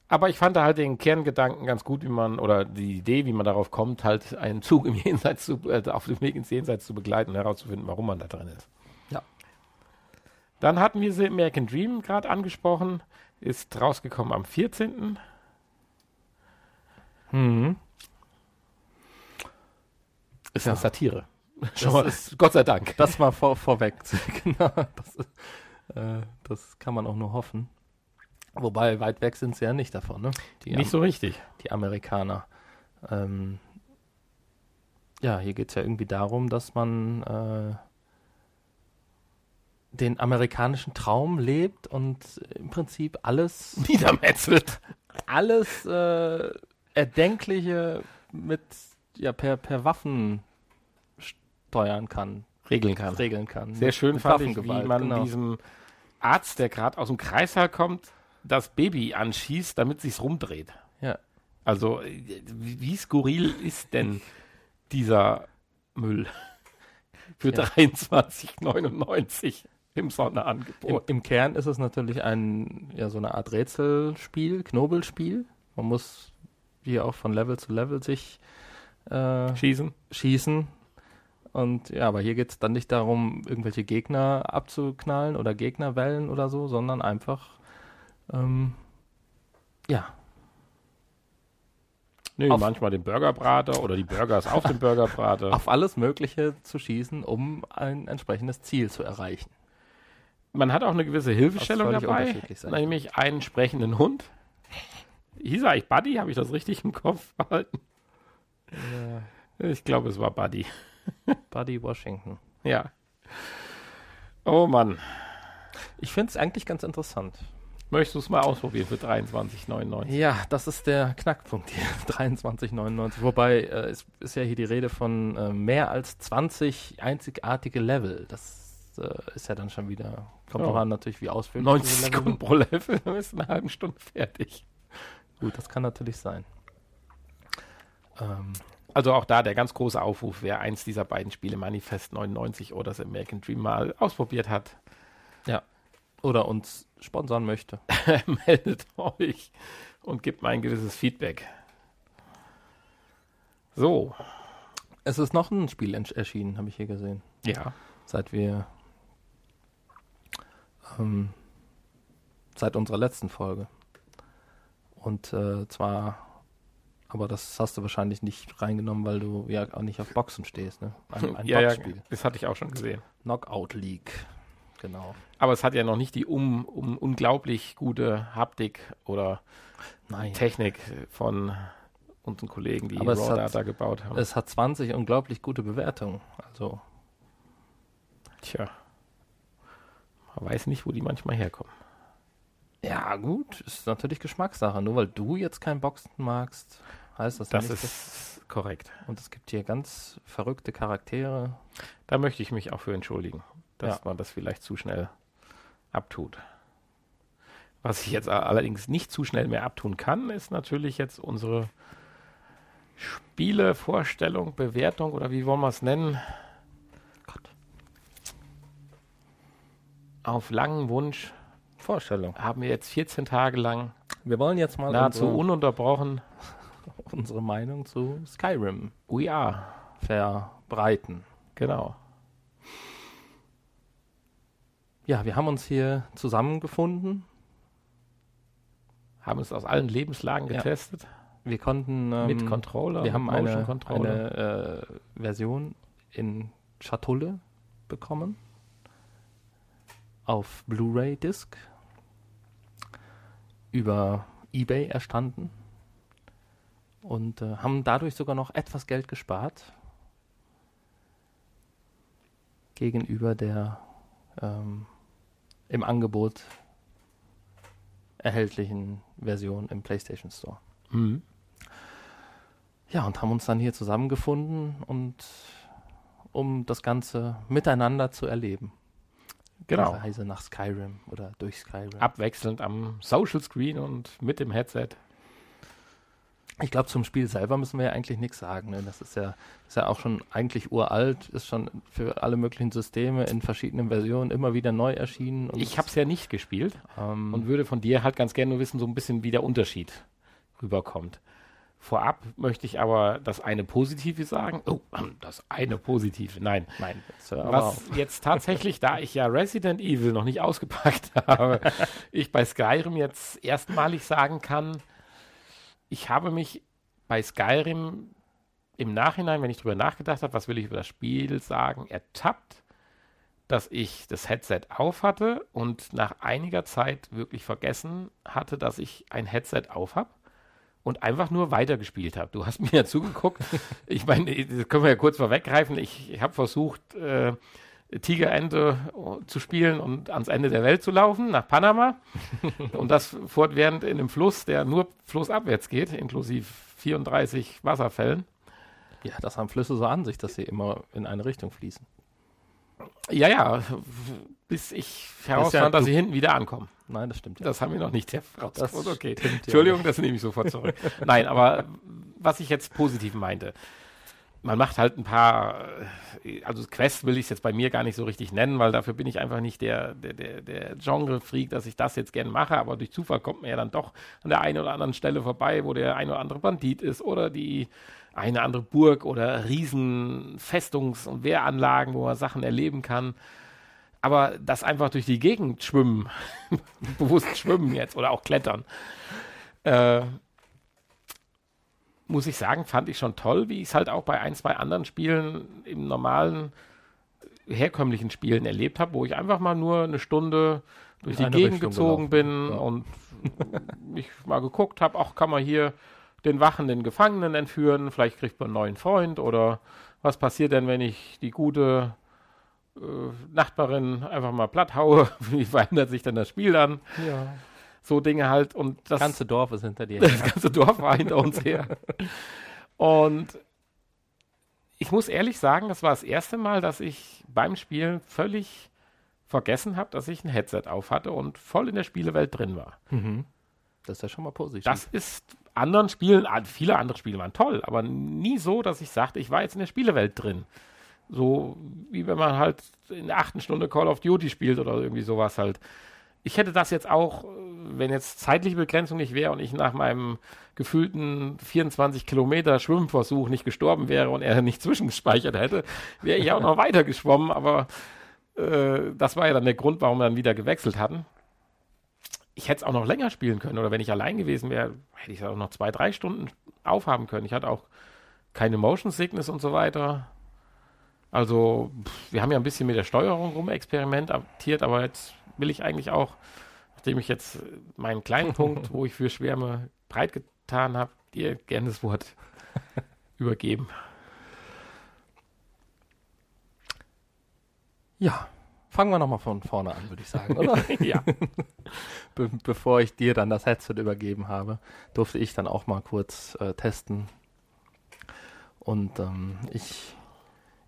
Aber ich fand da halt den Kerngedanken ganz gut, wie man, oder die Idee, wie man darauf kommt, halt einen Zug im (laughs) Jenseits zu, äh, auf dem Weg ins Jenseits zu begleiten und herauszufinden, warum man da drin ist. Ja. Dann hatten wir The American Dream gerade angesprochen, ist rausgekommen am 14. Mhm. Ist Ja. eine Satire. Schon mal, ist- Gott sei Dank. Das mal vor, vorweg. (laughs) genau. Das, ist, äh, das kann man auch nur hoffen. Wobei weit weg sind sie ja nicht davon, ne? Die, Nicht so richtig. die Amerikaner. Ähm, ja, hier geht es ja irgendwie darum, dass man äh, den amerikanischen Traum lebt und im Prinzip alles, (laughs) Niedermetzelt. alles äh, Erdenkliche mit ja, per, per Waffen steuern kann, Regeln kann. regeln kann. Sehr Mit- schön mit fand ich, wie man genau. diesem Arzt, der gerade aus dem Kreißsaal kommt, das Baby anschießt, damit sich's rumdreht. Ja. Also, äh, wie, wie skurril ist denn dieser Müll für Ja. 23,99 im Im, Sonderangebot? Im Kern ist es natürlich ein, ja, so eine Art Rätselspiel, Knobelspiel. Man muss hier auch von Level zu Level sich äh, Schießen? schießen. Und ja, aber hier geht es dann nicht darum, irgendwelche Gegner abzuknallen oder Gegnerwellen oder so, sondern einfach, ähm, ja, Nö, Auf- manchmal den Burgerbrater oder die Burgers auf dem (laughs) Burgerbrater. auf alles Mögliche zu schießen, um ein entsprechendes Ziel zu erreichen. Man hat auch eine gewisse Hilfestellung dabei, nämlich einen sprechenden Hund. Hieß er eigentlich Buddy? Habe ich das richtig im Kopf behalten? Ich glaube, es war Buddy. Buddy Washington. Ja. Oh Mann. Ich finde es eigentlich ganz interessant. Möchtest du es mal ausprobieren für 23,99? Ja, das ist der Knackpunkt hier, (laughs) 23,99. Wobei äh, es ist ja hier die Rede von äh, mehr als 20 einzigartige Level. Das äh, ist ja dann schon wieder, kommt Ja. auch an natürlich, wie ausführlich 90 diese Level Sekunden pro Level, dann ist eine halbe Stunde fertig. Gut, das kann natürlich sein. Ähm, Also auch da der ganz große Aufruf, wer eins dieser beiden Spiele, Manifest 99 oder das American Dream mal ausprobiert hat, oder uns sponsern möchte. (laughs) meldet euch und gibt mal ein gewisses Feedback. So, Es ist noch ein Spiel erschienen, habe ich hier gesehen. ja. Seit wir ähm, seit unserer letzten Folge. Und äh, zwar, aber das hast du wahrscheinlich nicht reingenommen, weil du ja auch nicht auf Boxen stehst, ne? Ein, ein (laughs) ja, ja, Boxspiel. das hatte ich auch schon gesehen. Knockout League. Genau. Aber es hat ja noch nicht die um, um unglaublich gute Haptik oder Nein. Technik von unseren Kollegen, die Aber Raw hat- Data gebaut haben. Es hat 20 unglaublich gute Bewertungen. Also, Tja. Man weiß nicht, wo die manchmal herkommen. ja, gut, ist natürlich Geschmackssache. Nur weil du jetzt kein Boxen magst, heißt das, ja Das nicht, ist korrekt. Und es gibt hier ganz verrückte Charaktere. Da möchte ich mich auch für entschuldigen, dass Ja. man das vielleicht zu schnell abtut. Was ich jetzt allerdings nicht zu schnell mehr abtun kann, ist natürlich jetzt unsere Spielevorstellung, Bewertung oder wie wollen wir es nennen? Auf langen Wunsch Vorstellung. haben wir jetzt 14 Tage lang Wir wollen jetzt mal nahezu unsere, ununterbrochen (laughs) unsere Meinung zu Skyrim We are. verbreiten. Genau. Ja, wir haben uns hier zusammengefunden. Haben es aus allen Lebenslagen Ja. getestet. Wir konnten ähm, mit Controller. wir haben eine, eine äh, Version in Schatulle bekommen. Auf Blu-ray-Disc. Über eBay erstanden. Und äh, haben dadurch sogar noch etwas Geld gespart. Gegenüber der ähm, im Angebot erhältlichen Version im PlayStation Store. Mhm. Ja, und haben uns dann hier zusammengefunden und um das Ganze miteinander zu erleben. Genau. Reise nach Skyrim oder durch Skyrim. Abwechselnd am Social Screen und mit dem Headset. Ich glaube, zum Spiel selber müssen wir ja eigentlich nichts sagen. Ne? Das ist ja, ist ja auch schon eigentlich uralt, ist schon für alle möglichen Systeme in verschiedenen Versionen immer wieder neu erschienen. ich habe es ja nicht gespielt ähm, und würde von dir halt ganz gerne nur wissen, so ein bisschen, wie der Unterschied rüberkommt. Vorab möchte ich aber das eine Positive sagen. Oh, das eine Positive. Nein. Nein. Was jetzt tatsächlich, da ich ja Resident Evil noch nicht ausgepackt (laughs) habe, ich bei Skyrim jetzt erstmalig sagen kann, ich habe mich bei Skyrim im Nachhinein, wenn ich drüber nachgedacht habe, was will ich über das Spiel sagen, ertappt, dass ich das Headset auf hatte und nach einiger Zeit wirklich vergessen hatte, dass ich ein Headset auf habe und einfach nur weitergespielt habe. Du hast mir ja zugeguckt. (laughs) ich meine, das können wir ja kurz vorweggreifen. Ich, ich habe versucht, äh, Tigerente äh, zu spielen und ans Ende der Welt zu laufen, nach Panama. (laughs) und das fortwährend in einem Fluss, der nur flussabwärts geht, inklusive 34 Wasserfällen. Ja, das haben Flüsse so an sich, dass sie immer in eine Richtung fließen. Ja, ja, bis ich herausfand, ja, dass sie hinten wieder ankommen. Nein, das stimmt. Ja. Das haben wir noch nicht herausgefunden. Okay. Stimmt, Entschuldigung, ja. das nehme ich sofort zurück. (laughs) Nein, aber was ich jetzt positiv meinte, man macht halt ein paar, also Quest will ich es jetzt bei mir gar nicht so richtig nennen, weil dafür bin ich einfach nicht der, der, der, der Genre-Freak, dass ich das jetzt gern mache, aber durch Zufall kommt man ja dann doch an der einen oder anderen Stelle vorbei, wo der ein oder andere Bandit ist oder die eine andere Burg oder riesen Festungs- und Wehranlagen, wo man Sachen erleben kann. Aber das einfach durch die Gegend schwimmen, (laughs) bewusst schwimmen jetzt oder auch klettern, äh, muss ich sagen, fand ich schon toll, wie ich es halt auch bei ein, zwei anderen Spielen im normalen, herkömmlichen Spielen erlebt habe, wo ich einfach mal nur eine Stunde durch die Gegend Richtung gezogen gelaufen. bin ja. und (laughs) ich mal geguckt habe, auch kann man hier den Wachen den Gefangenen entführen, vielleicht kriegt man einen neuen Freund oder was passiert denn, wenn ich die gute Nachbarin einfach mal platt haue? (laughs) Wie verändert sich denn das Spiel dann? Ja. So Dinge halt und das ganze Dorf ist hinter dir. (laughs) Das ganze Dorf war hinter uns her. Und ich muss ehrlich sagen, das war das erste Mal, dass ich beim Spielen völlig vergessen habe, dass ich ein Headset auf hatte und voll in der Spielewelt drin war. Mhm. Das ist ja schon mal positiv. Das ist anderen Spielen, viele andere Spiele waren toll, aber nie so, dass ich sagte, ich war jetzt in der Spielewelt drin. So wie wenn man halt in der achten Stunde Call of Duty spielt oder irgendwie sowas halt. Ich hätte das jetzt auch, wenn jetzt zeitliche Begrenzung nicht wäre und ich nach meinem gefühlten 24 Kilometer Schwimmversuch nicht gestorben wäre und er nicht (laughs) zwischengespeichert hätte, wäre ich auch noch weiter geschwommen, aber äh, das war ja dann der Grund, warum wir dann wieder gewechselt hatten ich hätte es auch noch länger spielen können oder wenn ich allein gewesen wäre, hätte ich es auch noch zwei, drei Stunden aufhaben können. Ich hatte auch keine Motion Sickness und so weiter. Also, wir haben ja ein bisschen mit der Steuerung rumexperimentiert, aber jetzt will ich eigentlich auch, nachdem ich jetzt meinen kleinen (laughs) Punkt, wo ich für Schwärme breit getan habe, dir gerne das Wort (laughs) übergeben. Ja, Fangen wir nochmal von vorne an, würde ich sagen, oder? (laughs) ja. Be bevor ich dir dann das Headset übergeben habe, durfte ich dann auch mal kurz äh, testen. Und ähm, ich,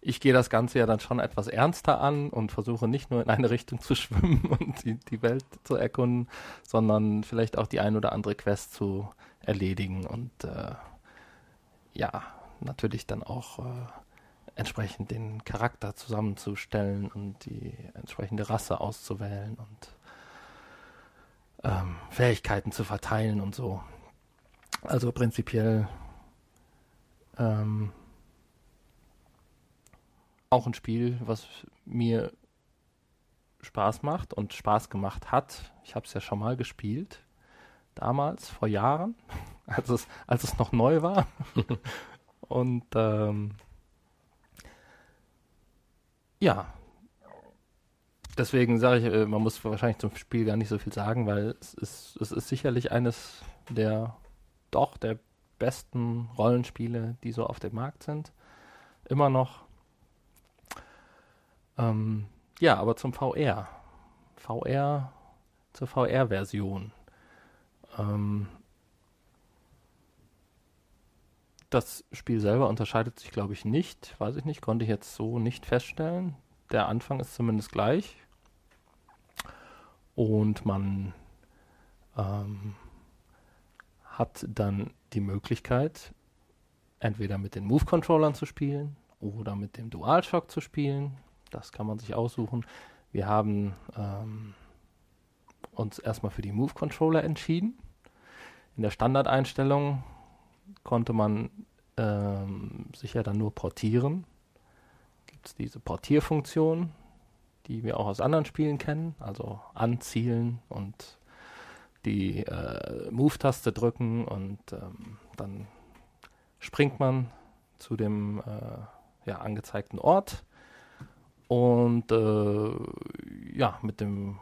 ich gehe das Ganze ja dann schon etwas ernster an und versuche nicht nur in eine Richtung zu (laughs) schwimmen und die, die Welt zu erkunden, sondern vielleicht auch die ein oder andere Quest zu erledigen und äh, ja, natürlich dann auch äh, entsprechend den Charakter zusammenzustellen und die entsprechende Rasse auszuwählen und ähm, Fähigkeiten zu verteilen und so. Also prinzipiell ähm, auch ein Spiel, was mir Spaß macht und Spaß gemacht hat. Ich habe es ja schon mal gespielt, damals, vor Jahren, (laughs) als es, als es noch neu war. (laughs) und ähm, ja. Deswegen sage ich, äh, man muss wahrscheinlich zum Spiel gar nicht so viel sagen, weil es ist, es ist sicherlich eines der doch der besten Rollenspiele, die so auf dem Markt sind. Immer noch. Ähm, ja, aber zum VR. VR zur VR-Version. Ähm, Das Spiel selber unterscheidet sich, glaube ich, nicht. Weiß ich nicht, konnte ich jetzt so nicht feststellen. Der Anfang ist zumindest gleich. Und man ähm, hat dann die Möglichkeit, entweder mit den Move-Controllern zu spielen oder mit dem DualShock zu spielen. Das kann man sich aussuchen. Wir haben ähm, uns erstmal für die Move-Controller entschieden. In der Standardeinstellung konnte man ähm, sich ja dann nur portieren. Gibt es diese Portierfunktion, die wir auch aus anderen Spielen kennen, also anzielen und die äh, Move-Taste drücken und ähm, dann springt man zu dem äh, ja, angezeigten Ort und äh, ja, mit dem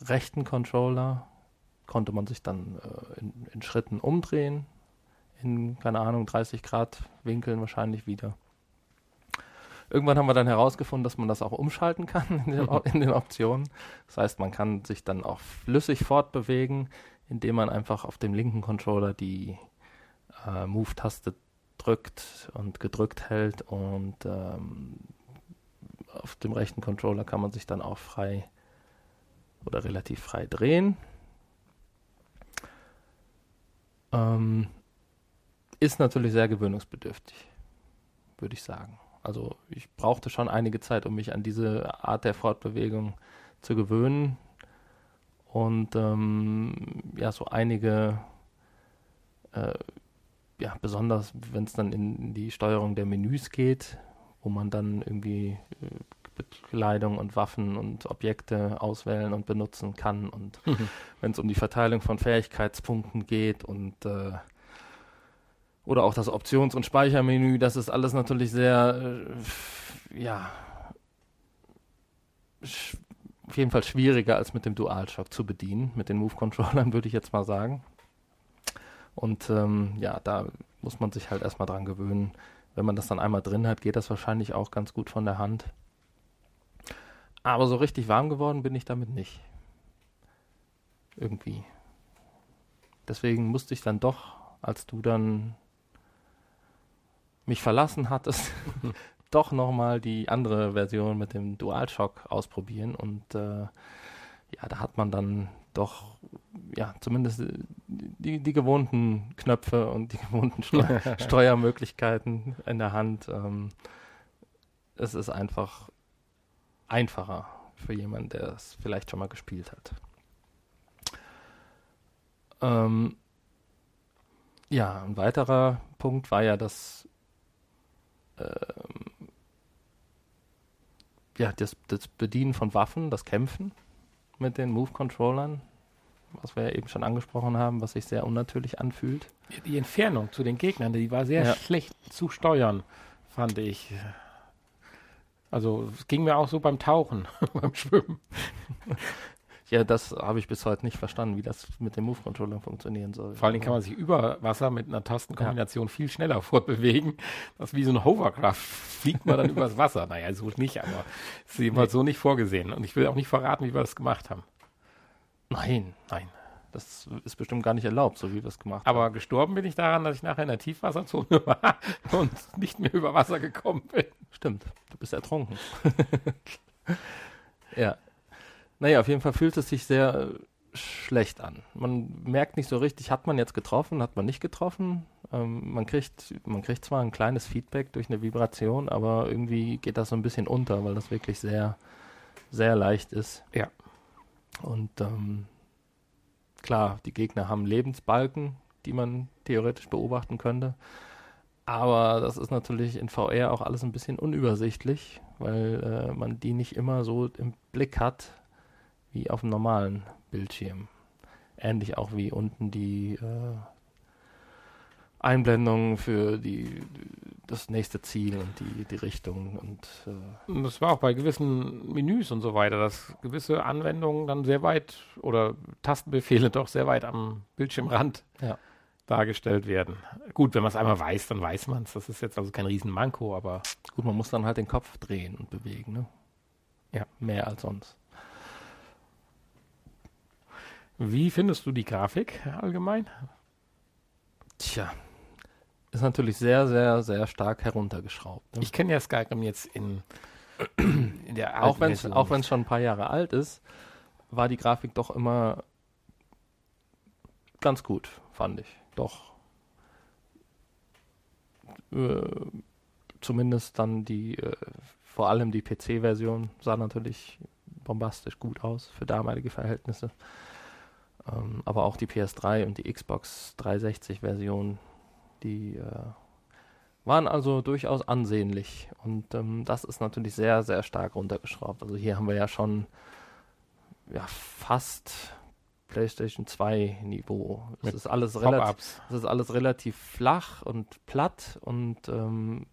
rechten Controller konnte man sich dann äh, in, in, Schritten umdrehen, in, keine Ahnung, 30 Grad Winkeln wahrscheinlich wieder. Irgendwann haben wir dann herausgefunden, dass man das auch umschalten kann in den, in den Optionen. Das heißt, man kann sich dann auch flüssig fortbewegen, indem man einfach auf dem linken Controller die äh, Move-Taste drückt und gedrückt hält und ähm, auf dem rechten Controller kann man sich dann auch frei oder relativ frei drehen. Ähm, ist natürlich sehr gewöhnungsbedürftig, würde ich sagen. Also ich brauchte schon einige Zeit, um mich an diese Art der Fortbewegung zu gewöhnen. Und ähm, ja, so einige, äh, ja, besonders wenn es dann in die Steuerung der Menüs geht, wo man dann irgendwie äh, Bekleidung und Waffen und Objekte auswählen und benutzen kann. Und mhm. wenn es um die Verteilung von Fähigkeitspunkten geht und äh, oder auch das Options- und Speichermenü, das ist alles natürlich sehr, äh, ja, auf jeden Fall schwieriger als mit dem DualShock zu bedienen, mit den Move-Controllern (laughs) würde ich jetzt mal sagen. Und ähm, ja, da muss man sich halt erstmal dran gewöhnen. Wenn man das dann einmal drin hat, geht das wahrscheinlich auch ganz gut von der Hand. Aber so richtig warm geworden bin ich damit nicht. Irgendwie. Deswegen musste ich dann doch, als du dann mich verlassen hattest, (laughs) doch nochmal die andere Version mit dem DualShock ausprobieren. Und äh, ja, da hat man dann doch, ja, zumindest die, die gewohnten Knöpfe und die (laughs) gewohnten Steu (laughs) Steuermöglichkeiten in der Hand. Ähm, es ist einfach einfacher für jemanden, der es vielleicht schon mal gespielt hat. Ähm, ja, ein weiterer Punkt war ja, dass ähm, ja, das, das, Bedienen von Waffen, das Kämpfen mit den Move-Controllern, was wir ja eben schon angesprochen haben, was sich sehr unnatürlich anfühlt. Die Entfernung zu den Gegnern, die war sehr ja. schlecht zu steuern, fand ich. Also es ging mir auch so beim Tauchen, (laughs) beim Schwimmen. Ja, das habe ich bis heute nicht verstanden, wie das mit dem Move-Controller funktionieren soll. Vor allen Dingen kann man sich über Wasser mit einer Tastenkombination ja. viel schneller fortbewegen. Das ist wie so ein Hovercraft. Fliegt man dann (laughs) übers Wasser. Naja, so nicht, aber es ist jedenfalls nee. so nicht vorgesehen. Und ich will auch nicht verraten, wie wir das gemacht haben. Nein, nein. Das ist bestimmt gar nicht erlaubt, so wie wir es gemacht aber haben. Aber gestorben bin ich daran, dass ich nachher in der Tiefwasserzone (laughs) war und nicht mehr über Wasser gekommen bin. Stimmt, du bist ertrunken. (laughs) ja. Naja, auf jeden Fall fühlt es sich sehr äh, schlecht an. Man merkt nicht so richtig, hat man jetzt getroffen, hat man nicht getroffen. Ähm, man, kriegt, man kriegt zwar ein kleines Feedback durch eine Vibration, aber irgendwie geht das so ein bisschen unter, weil das wirklich sehr, sehr leicht ist. Ja. Und ähm, klar, die Gegner haben Lebensbalken, die man theoretisch beobachten könnte. Aber das ist natürlich in VR auch alles ein bisschen unübersichtlich, weil äh, man die nicht immer so im Blick hat, wie auf dem normalen Bildschirm. Ähnlich auch wie unten die äh, Einblendungen für die, das nächste Ziel und die, die Richtung. Und, äh das war auch bei gewissen Menüs und so weiter, dass gewisse Anwendungen dann sehr weit oder Tastenbefehle (laughs) doch sehr weit am Bildschirmrand ja. Dargestellt werden. Gut, wenn man es einmal weiß, dann weiß man es. Das ist jetzt also kein Riesenmanko, aber. Gut, man muss dann halt den Kopf drehen und bewegen, ne? Ja. Mehr als sonst. Wie findest du die Grafik allgemein? Tja, ist natürlich sehr, sehr, sehr stark heruntergeschraubt. Ne? Ich kenne ja Skyrim jetzt in, in der Auch wenn es auch schon ein paar Jahre alt ist, war die Grafik doch immer ganz gut, fand ich. Doch. Äh, zumindest dann die, äh, vor allem die PC-Version sah natürlich bombastisch gut aus für damalige Verhältnisse. Ähm, aber auch die PS3 und die Xbox 360-Version, die äh, waren also durchaus ansehnlich. Und ähm, das ist natürlich sehr, sehr stark runtergeschraubt. Also hier haben wir ja schon ja, fast PlayStation 2 Niveau. Es ist alles relativ, es ist alles relativ flach und platt und ähm,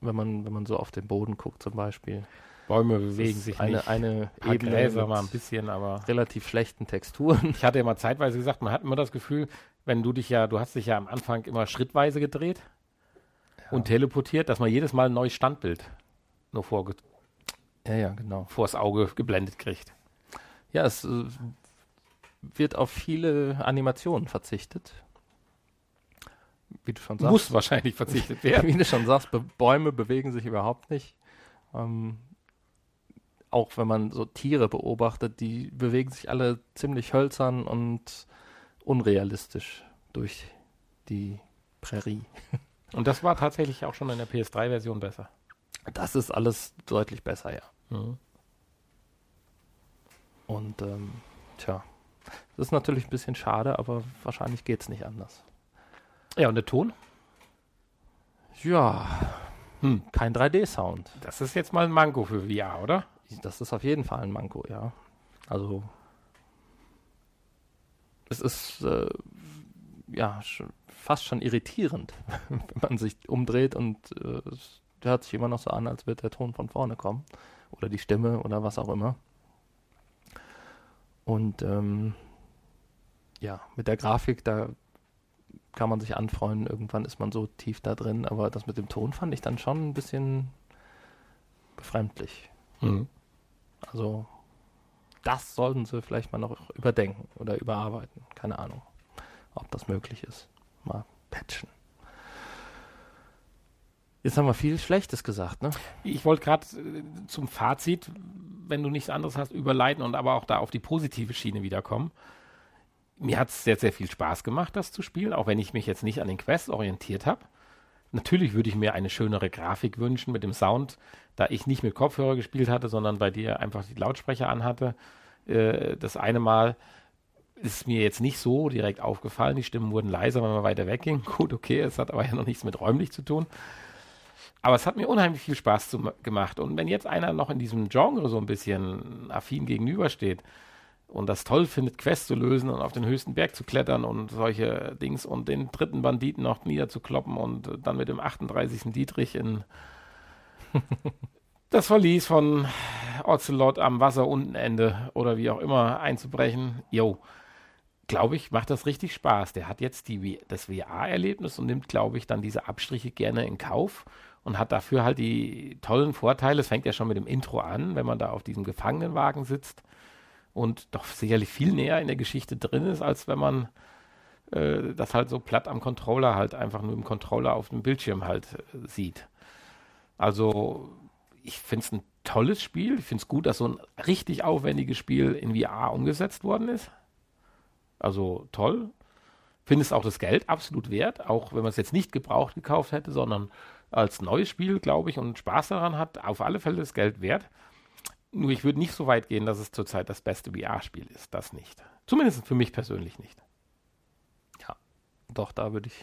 wenn man wenn man so auf den Boden guckt zum Beispiel. Bäume bewegen sich eine, nicht. Eine Ebene Gräser mal ein bisschen, aber relativ schlechten Texturen. Ich hatte ja mal zeitweise gesagt, man hat immer das Gefühl, wenn du dich ja, du hast dich ja am Anfang immer schrittweise gedreht ja. und teleportiert, dass man jedes Mal ein neues Standbild nur vorge ja, ja, genau. vors Auge geblendet kriegt. Ja, es äh, wird auf viele Animationen verzichtet. Wie du schon sagst. Muss wahrscheinlich verzichtet (laughs) werden. Wie du schon sagst, Be Bäume bewegen sich überhaupt nicht. Ähm, auch wenn man so Tiere beobachtet, die bewegen sich alle ziemlich hölzern und unrealistisch durch die Prärie. (laughs) Und das war tatsächlich auch schon in der PS3-Version besser. Das ist alles deutlich besser, ja. Mhm. Und ähm, tja, das ist natürlich ein bisschen schade, aber wahrscheinlich geht es nicht anders. Ja, und der Ton? Ja, hm. kein 3D-Sound. Das ist jetzt mal ein Manko für VR, oder? Das ist auf jeden Fall ein Manko, ja. Also es ist äh, ja schon, fast schon irritierend, (laughs) wenn man sich umdreht und äh, es hört sich immer noch so an, als würde der Ton von vorne kommen oder die Stimme oder was auch immer. Und ähm, ja, mit der Grafik, da kann man sich anfreunden. Irgendwann ist man so tief da drin, aber das mit dem Ton fand ich dann schon ein bisschen befremdlich. Mhm. Also, das sollten sie vielleicht mal noch überdenken oder überarbeiten. Keine Ahnung, ob das möglich ist. Mal patchen. Jetzt haben wir viel Schlechtes gesagt, ne? Ich wollte gerade äh, zum Fazit, wenn du nichts anderes hast, überleiten und aber auch da auf die positive Schiene wiederkommen. Mir hat es sehr, sehr viel Spaß gemacht, das zu spielen, auch wenn ich mich jetzt nicht an den Quests orientiert habe. Natürlich würde ich mir eine schönere Grafik wünschen mit dem Sound, da ich nicht mit Kopfhörer gespielt hatte, sondern bei dir einfach die Lautsprecher anhatte. Äh, das eine Mal ist mir jetzt nicht so direkt aufgefallen. Die Stimmen wurden leiser, wenn man weiter wegging. (laughs) Gut, okay, es hat aber ja noch nichts mit räumlich zu tun. Aber es hat mir unheimlich viel Spaß zu, gemacht. Und wenn jetzt einer noch in diesem Genre so ein bisschen affin gegenübersteht und das toll findet, Quests zu lösen und auf den höchsten Berg zu klettern und solche Dings und den dritten Banditen noch niederzukloppen und dann mit dem 38. Dietrich in (laughs) das Verlies von Ocelot am Wasser unten Ende oder wie auch immer einzubrechen. Jo, glaube ich, macht das richtig Spaß. Der hat jetzt die, das VR-Erlebnis und nimmt, glaube ich, dann diese Abstriche gerne in Kauf und hat dafür halt die tollen Vorteile. Es fängt ja schon mit dem Intro an, wenn man da auf diesem Gefangenenwagen sitzt und doch sicherlich viel näher in der Geschichte drin ist, als wenn man äh, das halt so platt am Controller halt einfach nur im Controller auf dem Bildschirm halt äh, sieht. Also ich finde es ein tolles Spiel. Ich finde es gut, dass so ein richtig aufwendiges Spiel in VR umgesetzt worden ist. Also toll. Finde es auch das Geld absolut wert, auch wenn man es jetzt nicht gebraucht gekauft hätte, sondern als neues Spiel, glaube ich, und Spaß daran hat, auf alle Fälle das Geld wert. Nur ich würde nicht so weit gehen, dass es zurzeit das beste VR-Spiel ist. Das nicht. Zumindest für mich persönlich nicht. Ja, doch, da würde ich,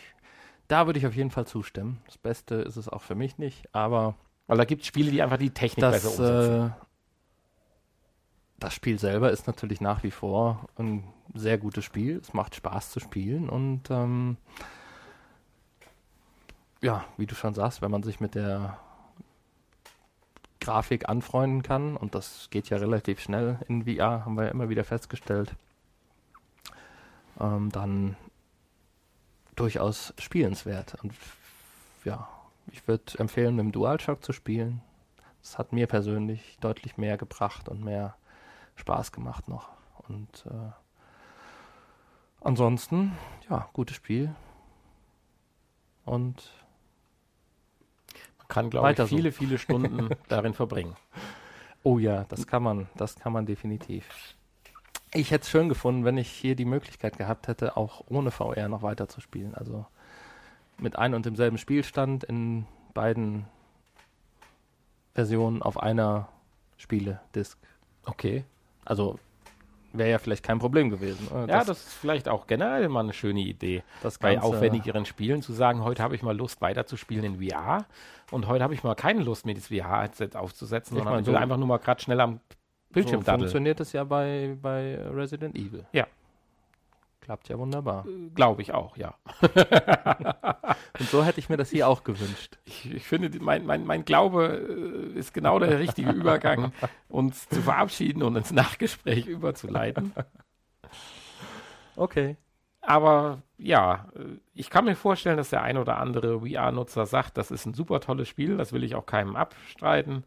da würde ich auf jeden Fall zustimmen. Das Beste ist es auch für mich nicht, aber. Weil da gibt es Spiele, die einfach die Technik das, besser umsetzen. Äh, das Spiel selber ist natürlich nach wie vor ein sehr gutes Spiel. Es macht Spaß zu spielen und ähm, ja, wie du schon sagst, wenn man sich mit der Grafik anfreunden kann, und das geht ja relativ schnell in VR, haben wir ja immer wieder festgestellt, ähm, dann durchaus spielenswert. Und ja, ich würde empfehlen, mit dem DualShock zu spielen. Das hat mir persönlich deutlich mehr gebracht und mehr Spaß gemacht noch. Und äh, ansonsten, ja, gutes Spiel. Und kann, glaube ich, viele, so. viele Stunden (laughs) darin verbringen. Oh ja, das kann man, das kann man definitiv. Ich hätte es schön gefunden, wenn ich hier die Möglichkeit gehabt hätte, auch ohne VR noch weiter zu spielen. Also mit ein und demselben Spielstand in beiden Versionen auf einer Spiele-Disc. Okay. Also wäre ja vielleicht kein Problem gewesen. äh, Ja, das ist vielleicht auch generell mal eine schöne Idee. das Bei Ganze- aufwendigeren Spielen zu sagen, heute habe ich mal Lust weiterzuspielen in VR und heute habe ich mal keine Lust, mir das VR-Headset aufzusetzen, Ich sondern ich will so- einfach nur mal gerade schnell am Bildschirm so daddeln. funktioniert es ja bei, bei Resident Evil. Ja. Klappt ja wunderbar. Glaube ich auch, ja. (laughs) Und so hätte ich mir das hier auch gewünscht. Ich, ich finde, mein, mein, mein Glaube äh, ist genau der richtige Übergang, (laughs) uns zu verabschieden und ins Nachgespräch überzuleiten. Okay. Aber ja, äh, ich kann mir vorstellen, dass der ein oder andere VR-Nutzer sagt, das ist ein super tolles Spiel, das will ich auch keinem abstreiten.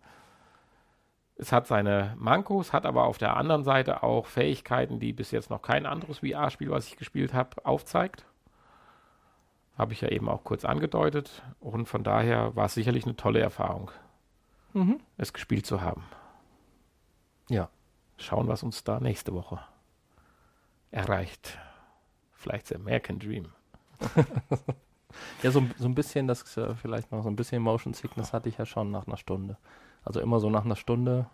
Es hat seine Mankos, hat aber auf der anderen Seite auch Fähigkeiten, die bis jetzt noch kein anderes VR-Spiel, was ich gespielt habe, aufzeigt. Habe ich ja eben auch kurz angedeutet. Und von daher war es sicherlich eine tolle Erfahrung, Mhm. es gespielt zu haben. Ja. Schauen, was uns da nächste Woche erreicht. Vielleicht der American Dream. (laughs) Ja, so, so ein bisschen, das äh, vielleicht noch so ein bisschen Motion Sickness hatte ich ja schon nach einer Stunde. Also immer so nach einer Stunde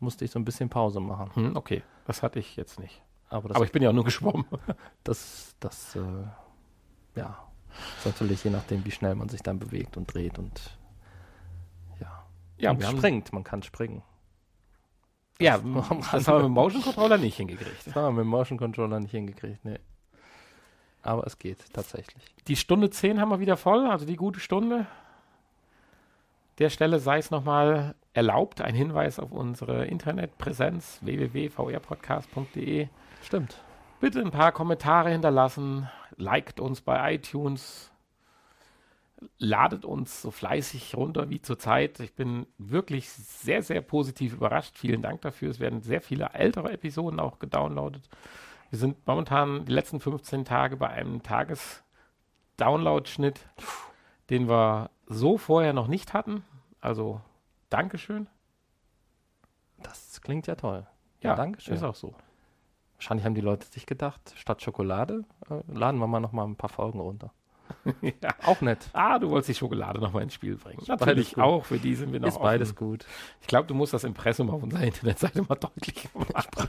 musste ich so ein bisschen Pause machen. Hm, okay, das hatte ich jetzt nicht. Aber Aber ich bin ja auch nur geschwommen. (laughs) das, das äh, ja, ist natürlich je nachdem, wie schnell man sich dann bewegt und dreht und ja. Ja, und springt, man kann springen. ja, Das- (laughs) das haben wir mit dem Motion Controller nicht hingekriegt. Das haben wir mit dem Motion Controller nicht hingekriegt, nee. Aber es geht tatsächlich. Die Stunde 10 haben wir wieder voll, also die gute Stunde. Der Stelle sei es nochmal erlaubt, ein Hinweis auf unsere Internetpräsenz www.vrpodcast.de. Stimmt. Bitte ein paar Kommentare hinterlassen, liked uns bei iTunes, ladet uns so fleißig runter wie zurzeit. Ich bin wirklich sehr, sehr positiv überrascht. Vielen Dank dafür. Es werden sehr viele ältere Episoden auch gedownloadet. Wir sind momentan die letzten 15 Tage bei einem Tages-Download-Schnitt, den wir so vorher noch nicht hatten. Also Dankeschön. Das klingt ja toll. Ja, Dankeschön. Ist auch so. Wahrscheinlich haben die Leute sich gedacht, statt Schokolade äh, laden wir mal noch mal ein paar Folgen runter. (laughs) ja. Auch nett. Ah, du wolltest die Schokolade nochmal ins Spiel bringen. beides Natürlich auch, für die sind wir noch Ist beides offen. gut. Ich glaube, du musst das Impressum auf unserer Internetseite mal deutlich (laughs) machen.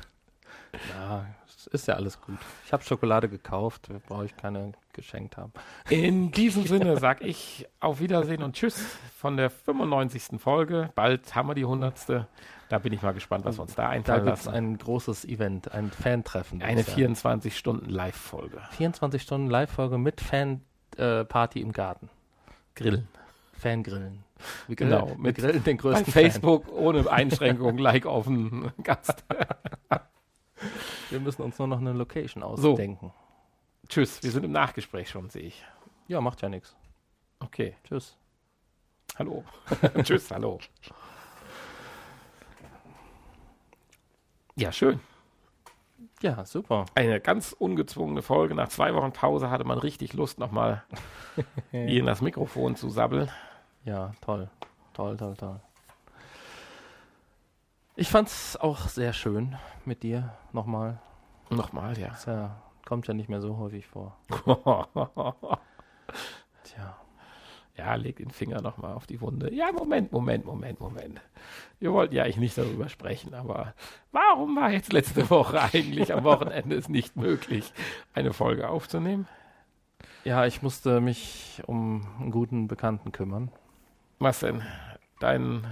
Ja, ist ja alles gut. Ich habe Schokolade gekauft, brauche ich keine geschenkt haben. In diesem (laughs) Sinne sage ich auf Wiedersehen und Tschüss von der 95. Folge. Bald haben wir die 100. Da bin ich mal gespannt, was wir uns da Da einfallen es lassen. ein großes Event, ein Fan-Treffen. Eine dieses Jahr. 24-Stunden-Live-Folge. 24 Stunden Live-Folge mit Fan-Party im Garten. Grillen. Fangrillen. Wir Genau, grillen, wir mit- grillen den Bei größten Facebook ohne Einschränkung, (laughs) like auf den Gast. (laughs) Wir müssen uns nur noch eine Location So. ausdenken. Tschüss, wir sind im Nachgespräch schon, sehe ich. Ja, macht ja nichts. Okay, Tschüss. hallo. (laughs) Tschüss, hallo. Ja, schön. Ja, super. Eine ganz ungezwungene Folge. Nach zwei Wochen Pause hatte man richtig Lust, nochmal (laughs) in das Mikrofon zu sabbeln. Ja, toll. Toll, toll, toll. Ich fand's auch sehr schön mit dir nochmal. Nochmal, ja. Ist ja, kommt ja nicht mehr so häufig vor. (laughs) Tja. ja, leg den Finger nochmal auf die Wunde. Ja, Moment, Moment, Moment, Moment. Wir wollten ja eigentlich nicht darüber sprechen, aber warum war jetzt letzte Woche eigentlich am Wochenende es nicht möglich, eine Folge aufzunehmen? Ja, ich musste mich um einen guten Bekannten kümmern. Was denn? Dein,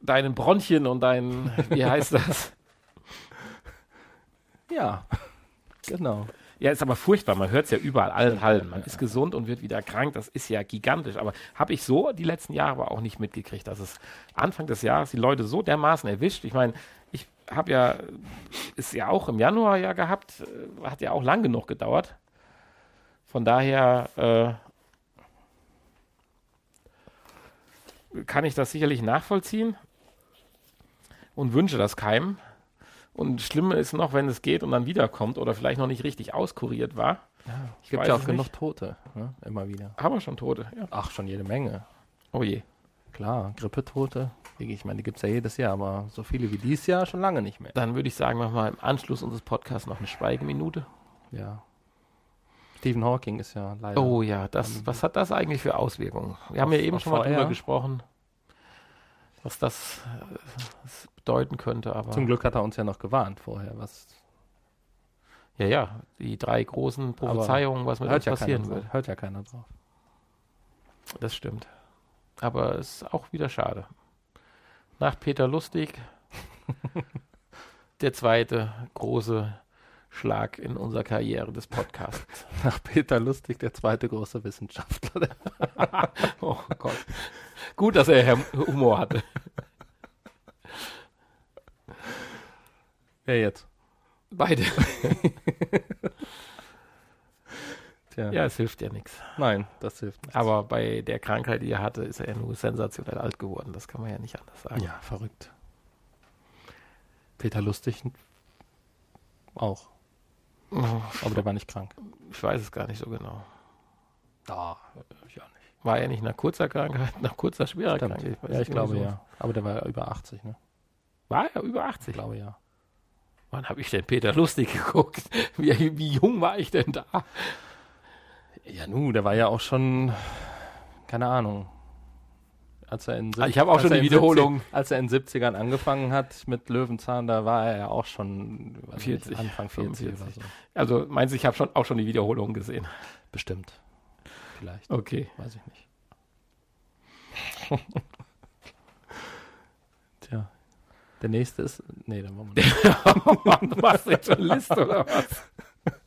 deinen Bronchien und dein, (laughs) wie heißt das? Ja, genau. Ja, ist aber furchtbar. Man hört es ja überall, allen Hallen. Man ist gesund und wird wieder krank. Das ist ja gigantisch. Aber habe ich so die letzten Jahre aber auch nicht mitgekriegt, dass es Anfang des Jahres die Leute so dermaßen erwischt. Ich meine, ich habe ja, ist ja auch im Januar ja gehabt, äh, hat ja auch lang genug gedauert. Von daher äh, kann ich das sicherlich nachvollziehen und wünsche das keinem. Und schlimmer ist noch, wenn es geht und dann wiederkommt oder vielleicht noch nicht richtig auskuriert war. Es Ich gibt ja auch genug. Tote, ne? immer wieder. Haben wir schon Tote? Ja. Ach, schon jede Menge. Oh je. Klar, Grippetote Ich meine, die gibt es ja jedes Jahr, aber so viele wie dieses Jahr schon lange nicht mehr. Dann würde ich sagen, machen wir im Anschluss unseres Podcasts noch eine Schweigeminute. Ja. Stephen Hawking ist ja leider. Oh ja, das, was hat das eigentlich für Auswirkungen? Wir haben ja eben schon mal VR? drüber gesprochen, was das, äh, bedeuten könnte, aber Zum Glück hat er uns ja noch gewarnt vorher, was ja, ja, die drei großen Prophezeiungen, was mit uns ja, passieren keiner, wird. hört ja keiner drauf. Das stimmt. Aber es ist auch wieder schade. Nach Peter Lustig (laughs) der zweite große Schlag in unserer Karriere des Podcasts. Nach Peter Lustig, der zweite große Wissenschaftler. (laughs) Oh Gott. Gut, dass er Hum- Humor hatte. Wer jetzt? Beide. Tja. Ja, es hilft ja nichts. Nein, das hilft nicht. Aber bei der Krankheit, die er hatte, ist er ja nur sensationell alt geworden. Das kann man ja nicht anders sagen. Ja, verrückt. Peter Lustig auch. Aber der war nicht krank. Ich weiß es gar nicht so genau. Da, ich auch nicht. War er nicht nach kurzer Krankheit, (laughs) nach kurzer schwerer Stimmt. Krankheit? weiß Ja, ich glaube irgendwie ja. Aber der war ja über 80, ne? so. War er über Ich 80? glaube ja. Wann habe ich denn Peter Lustig (laughs) geguckt? Wie, wie jung war ich denn da? Ja, nu, der war ja auch schon, keine Ahnung. Als er in Ah, ich habe auch schon die Wiederholung. 70 als er in 70ern angefangen hat mit Löwenzahn, da war er ja auch schon weiß nicht, 40, Anfang 40 oder 45. so. Also meinst du, ich habe schon, auch schon die Wiederholung gesehen? Bestimmt. Vielleicht. Okay. Weiß ich nicht. (laughs) Tja. Der nächste ist. Nee, dann wollen wir nicht. (laughs) jetzt eine Liste oder was? (laughs)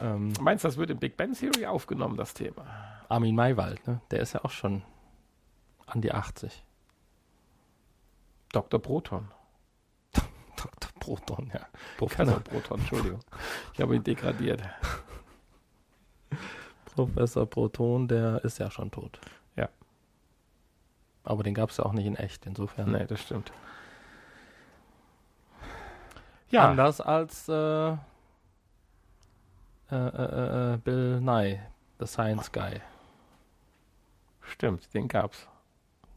ähm, Meinst du, das wird in Big Bang Theory aufgenommen, das Thema? Armin Maywald, ne? Der ist ja auch schon an die 80. Dr. Proton. Dr. Proton, ja. Professor Proton, Entschuldigung. Ich habe ihn degradiert. Professor Proton, der ist ja schon tot. Ja. Aber den gab es ja auch nicht in echt, insofern. Nee, das stimmt. Ja, Anders als äh, äh, äh, äh, Bill Nye, The Science Guy. stimmt, den gab's.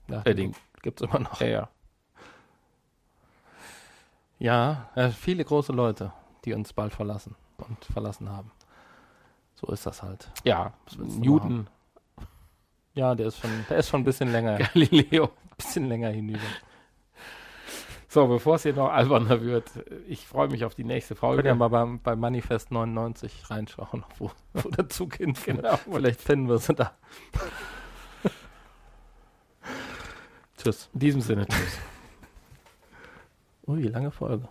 Ja, Äh, den, gibt's immer noch. ja, ja. Ja, äh, viele große Leute, die uns bald verlassen und verlassen haben. So ist das halt. Ja, Newton, Ja, der ist schon, der ist schon ein bisschen länger, (laughs) ein Galileo. bisschen länger hinüber. So, bevor es hier noch alberner wird, ich freue mich auf die nächste Könnt ihr Folge. mal beim, bei Manifest 99 reinschauen, wo, wo der Zug hinfährt. Genau. Vielleicht finden wir sie da. Tschüss. In diesem Sinne, tschüss. (laughs) Ui, lange Folge.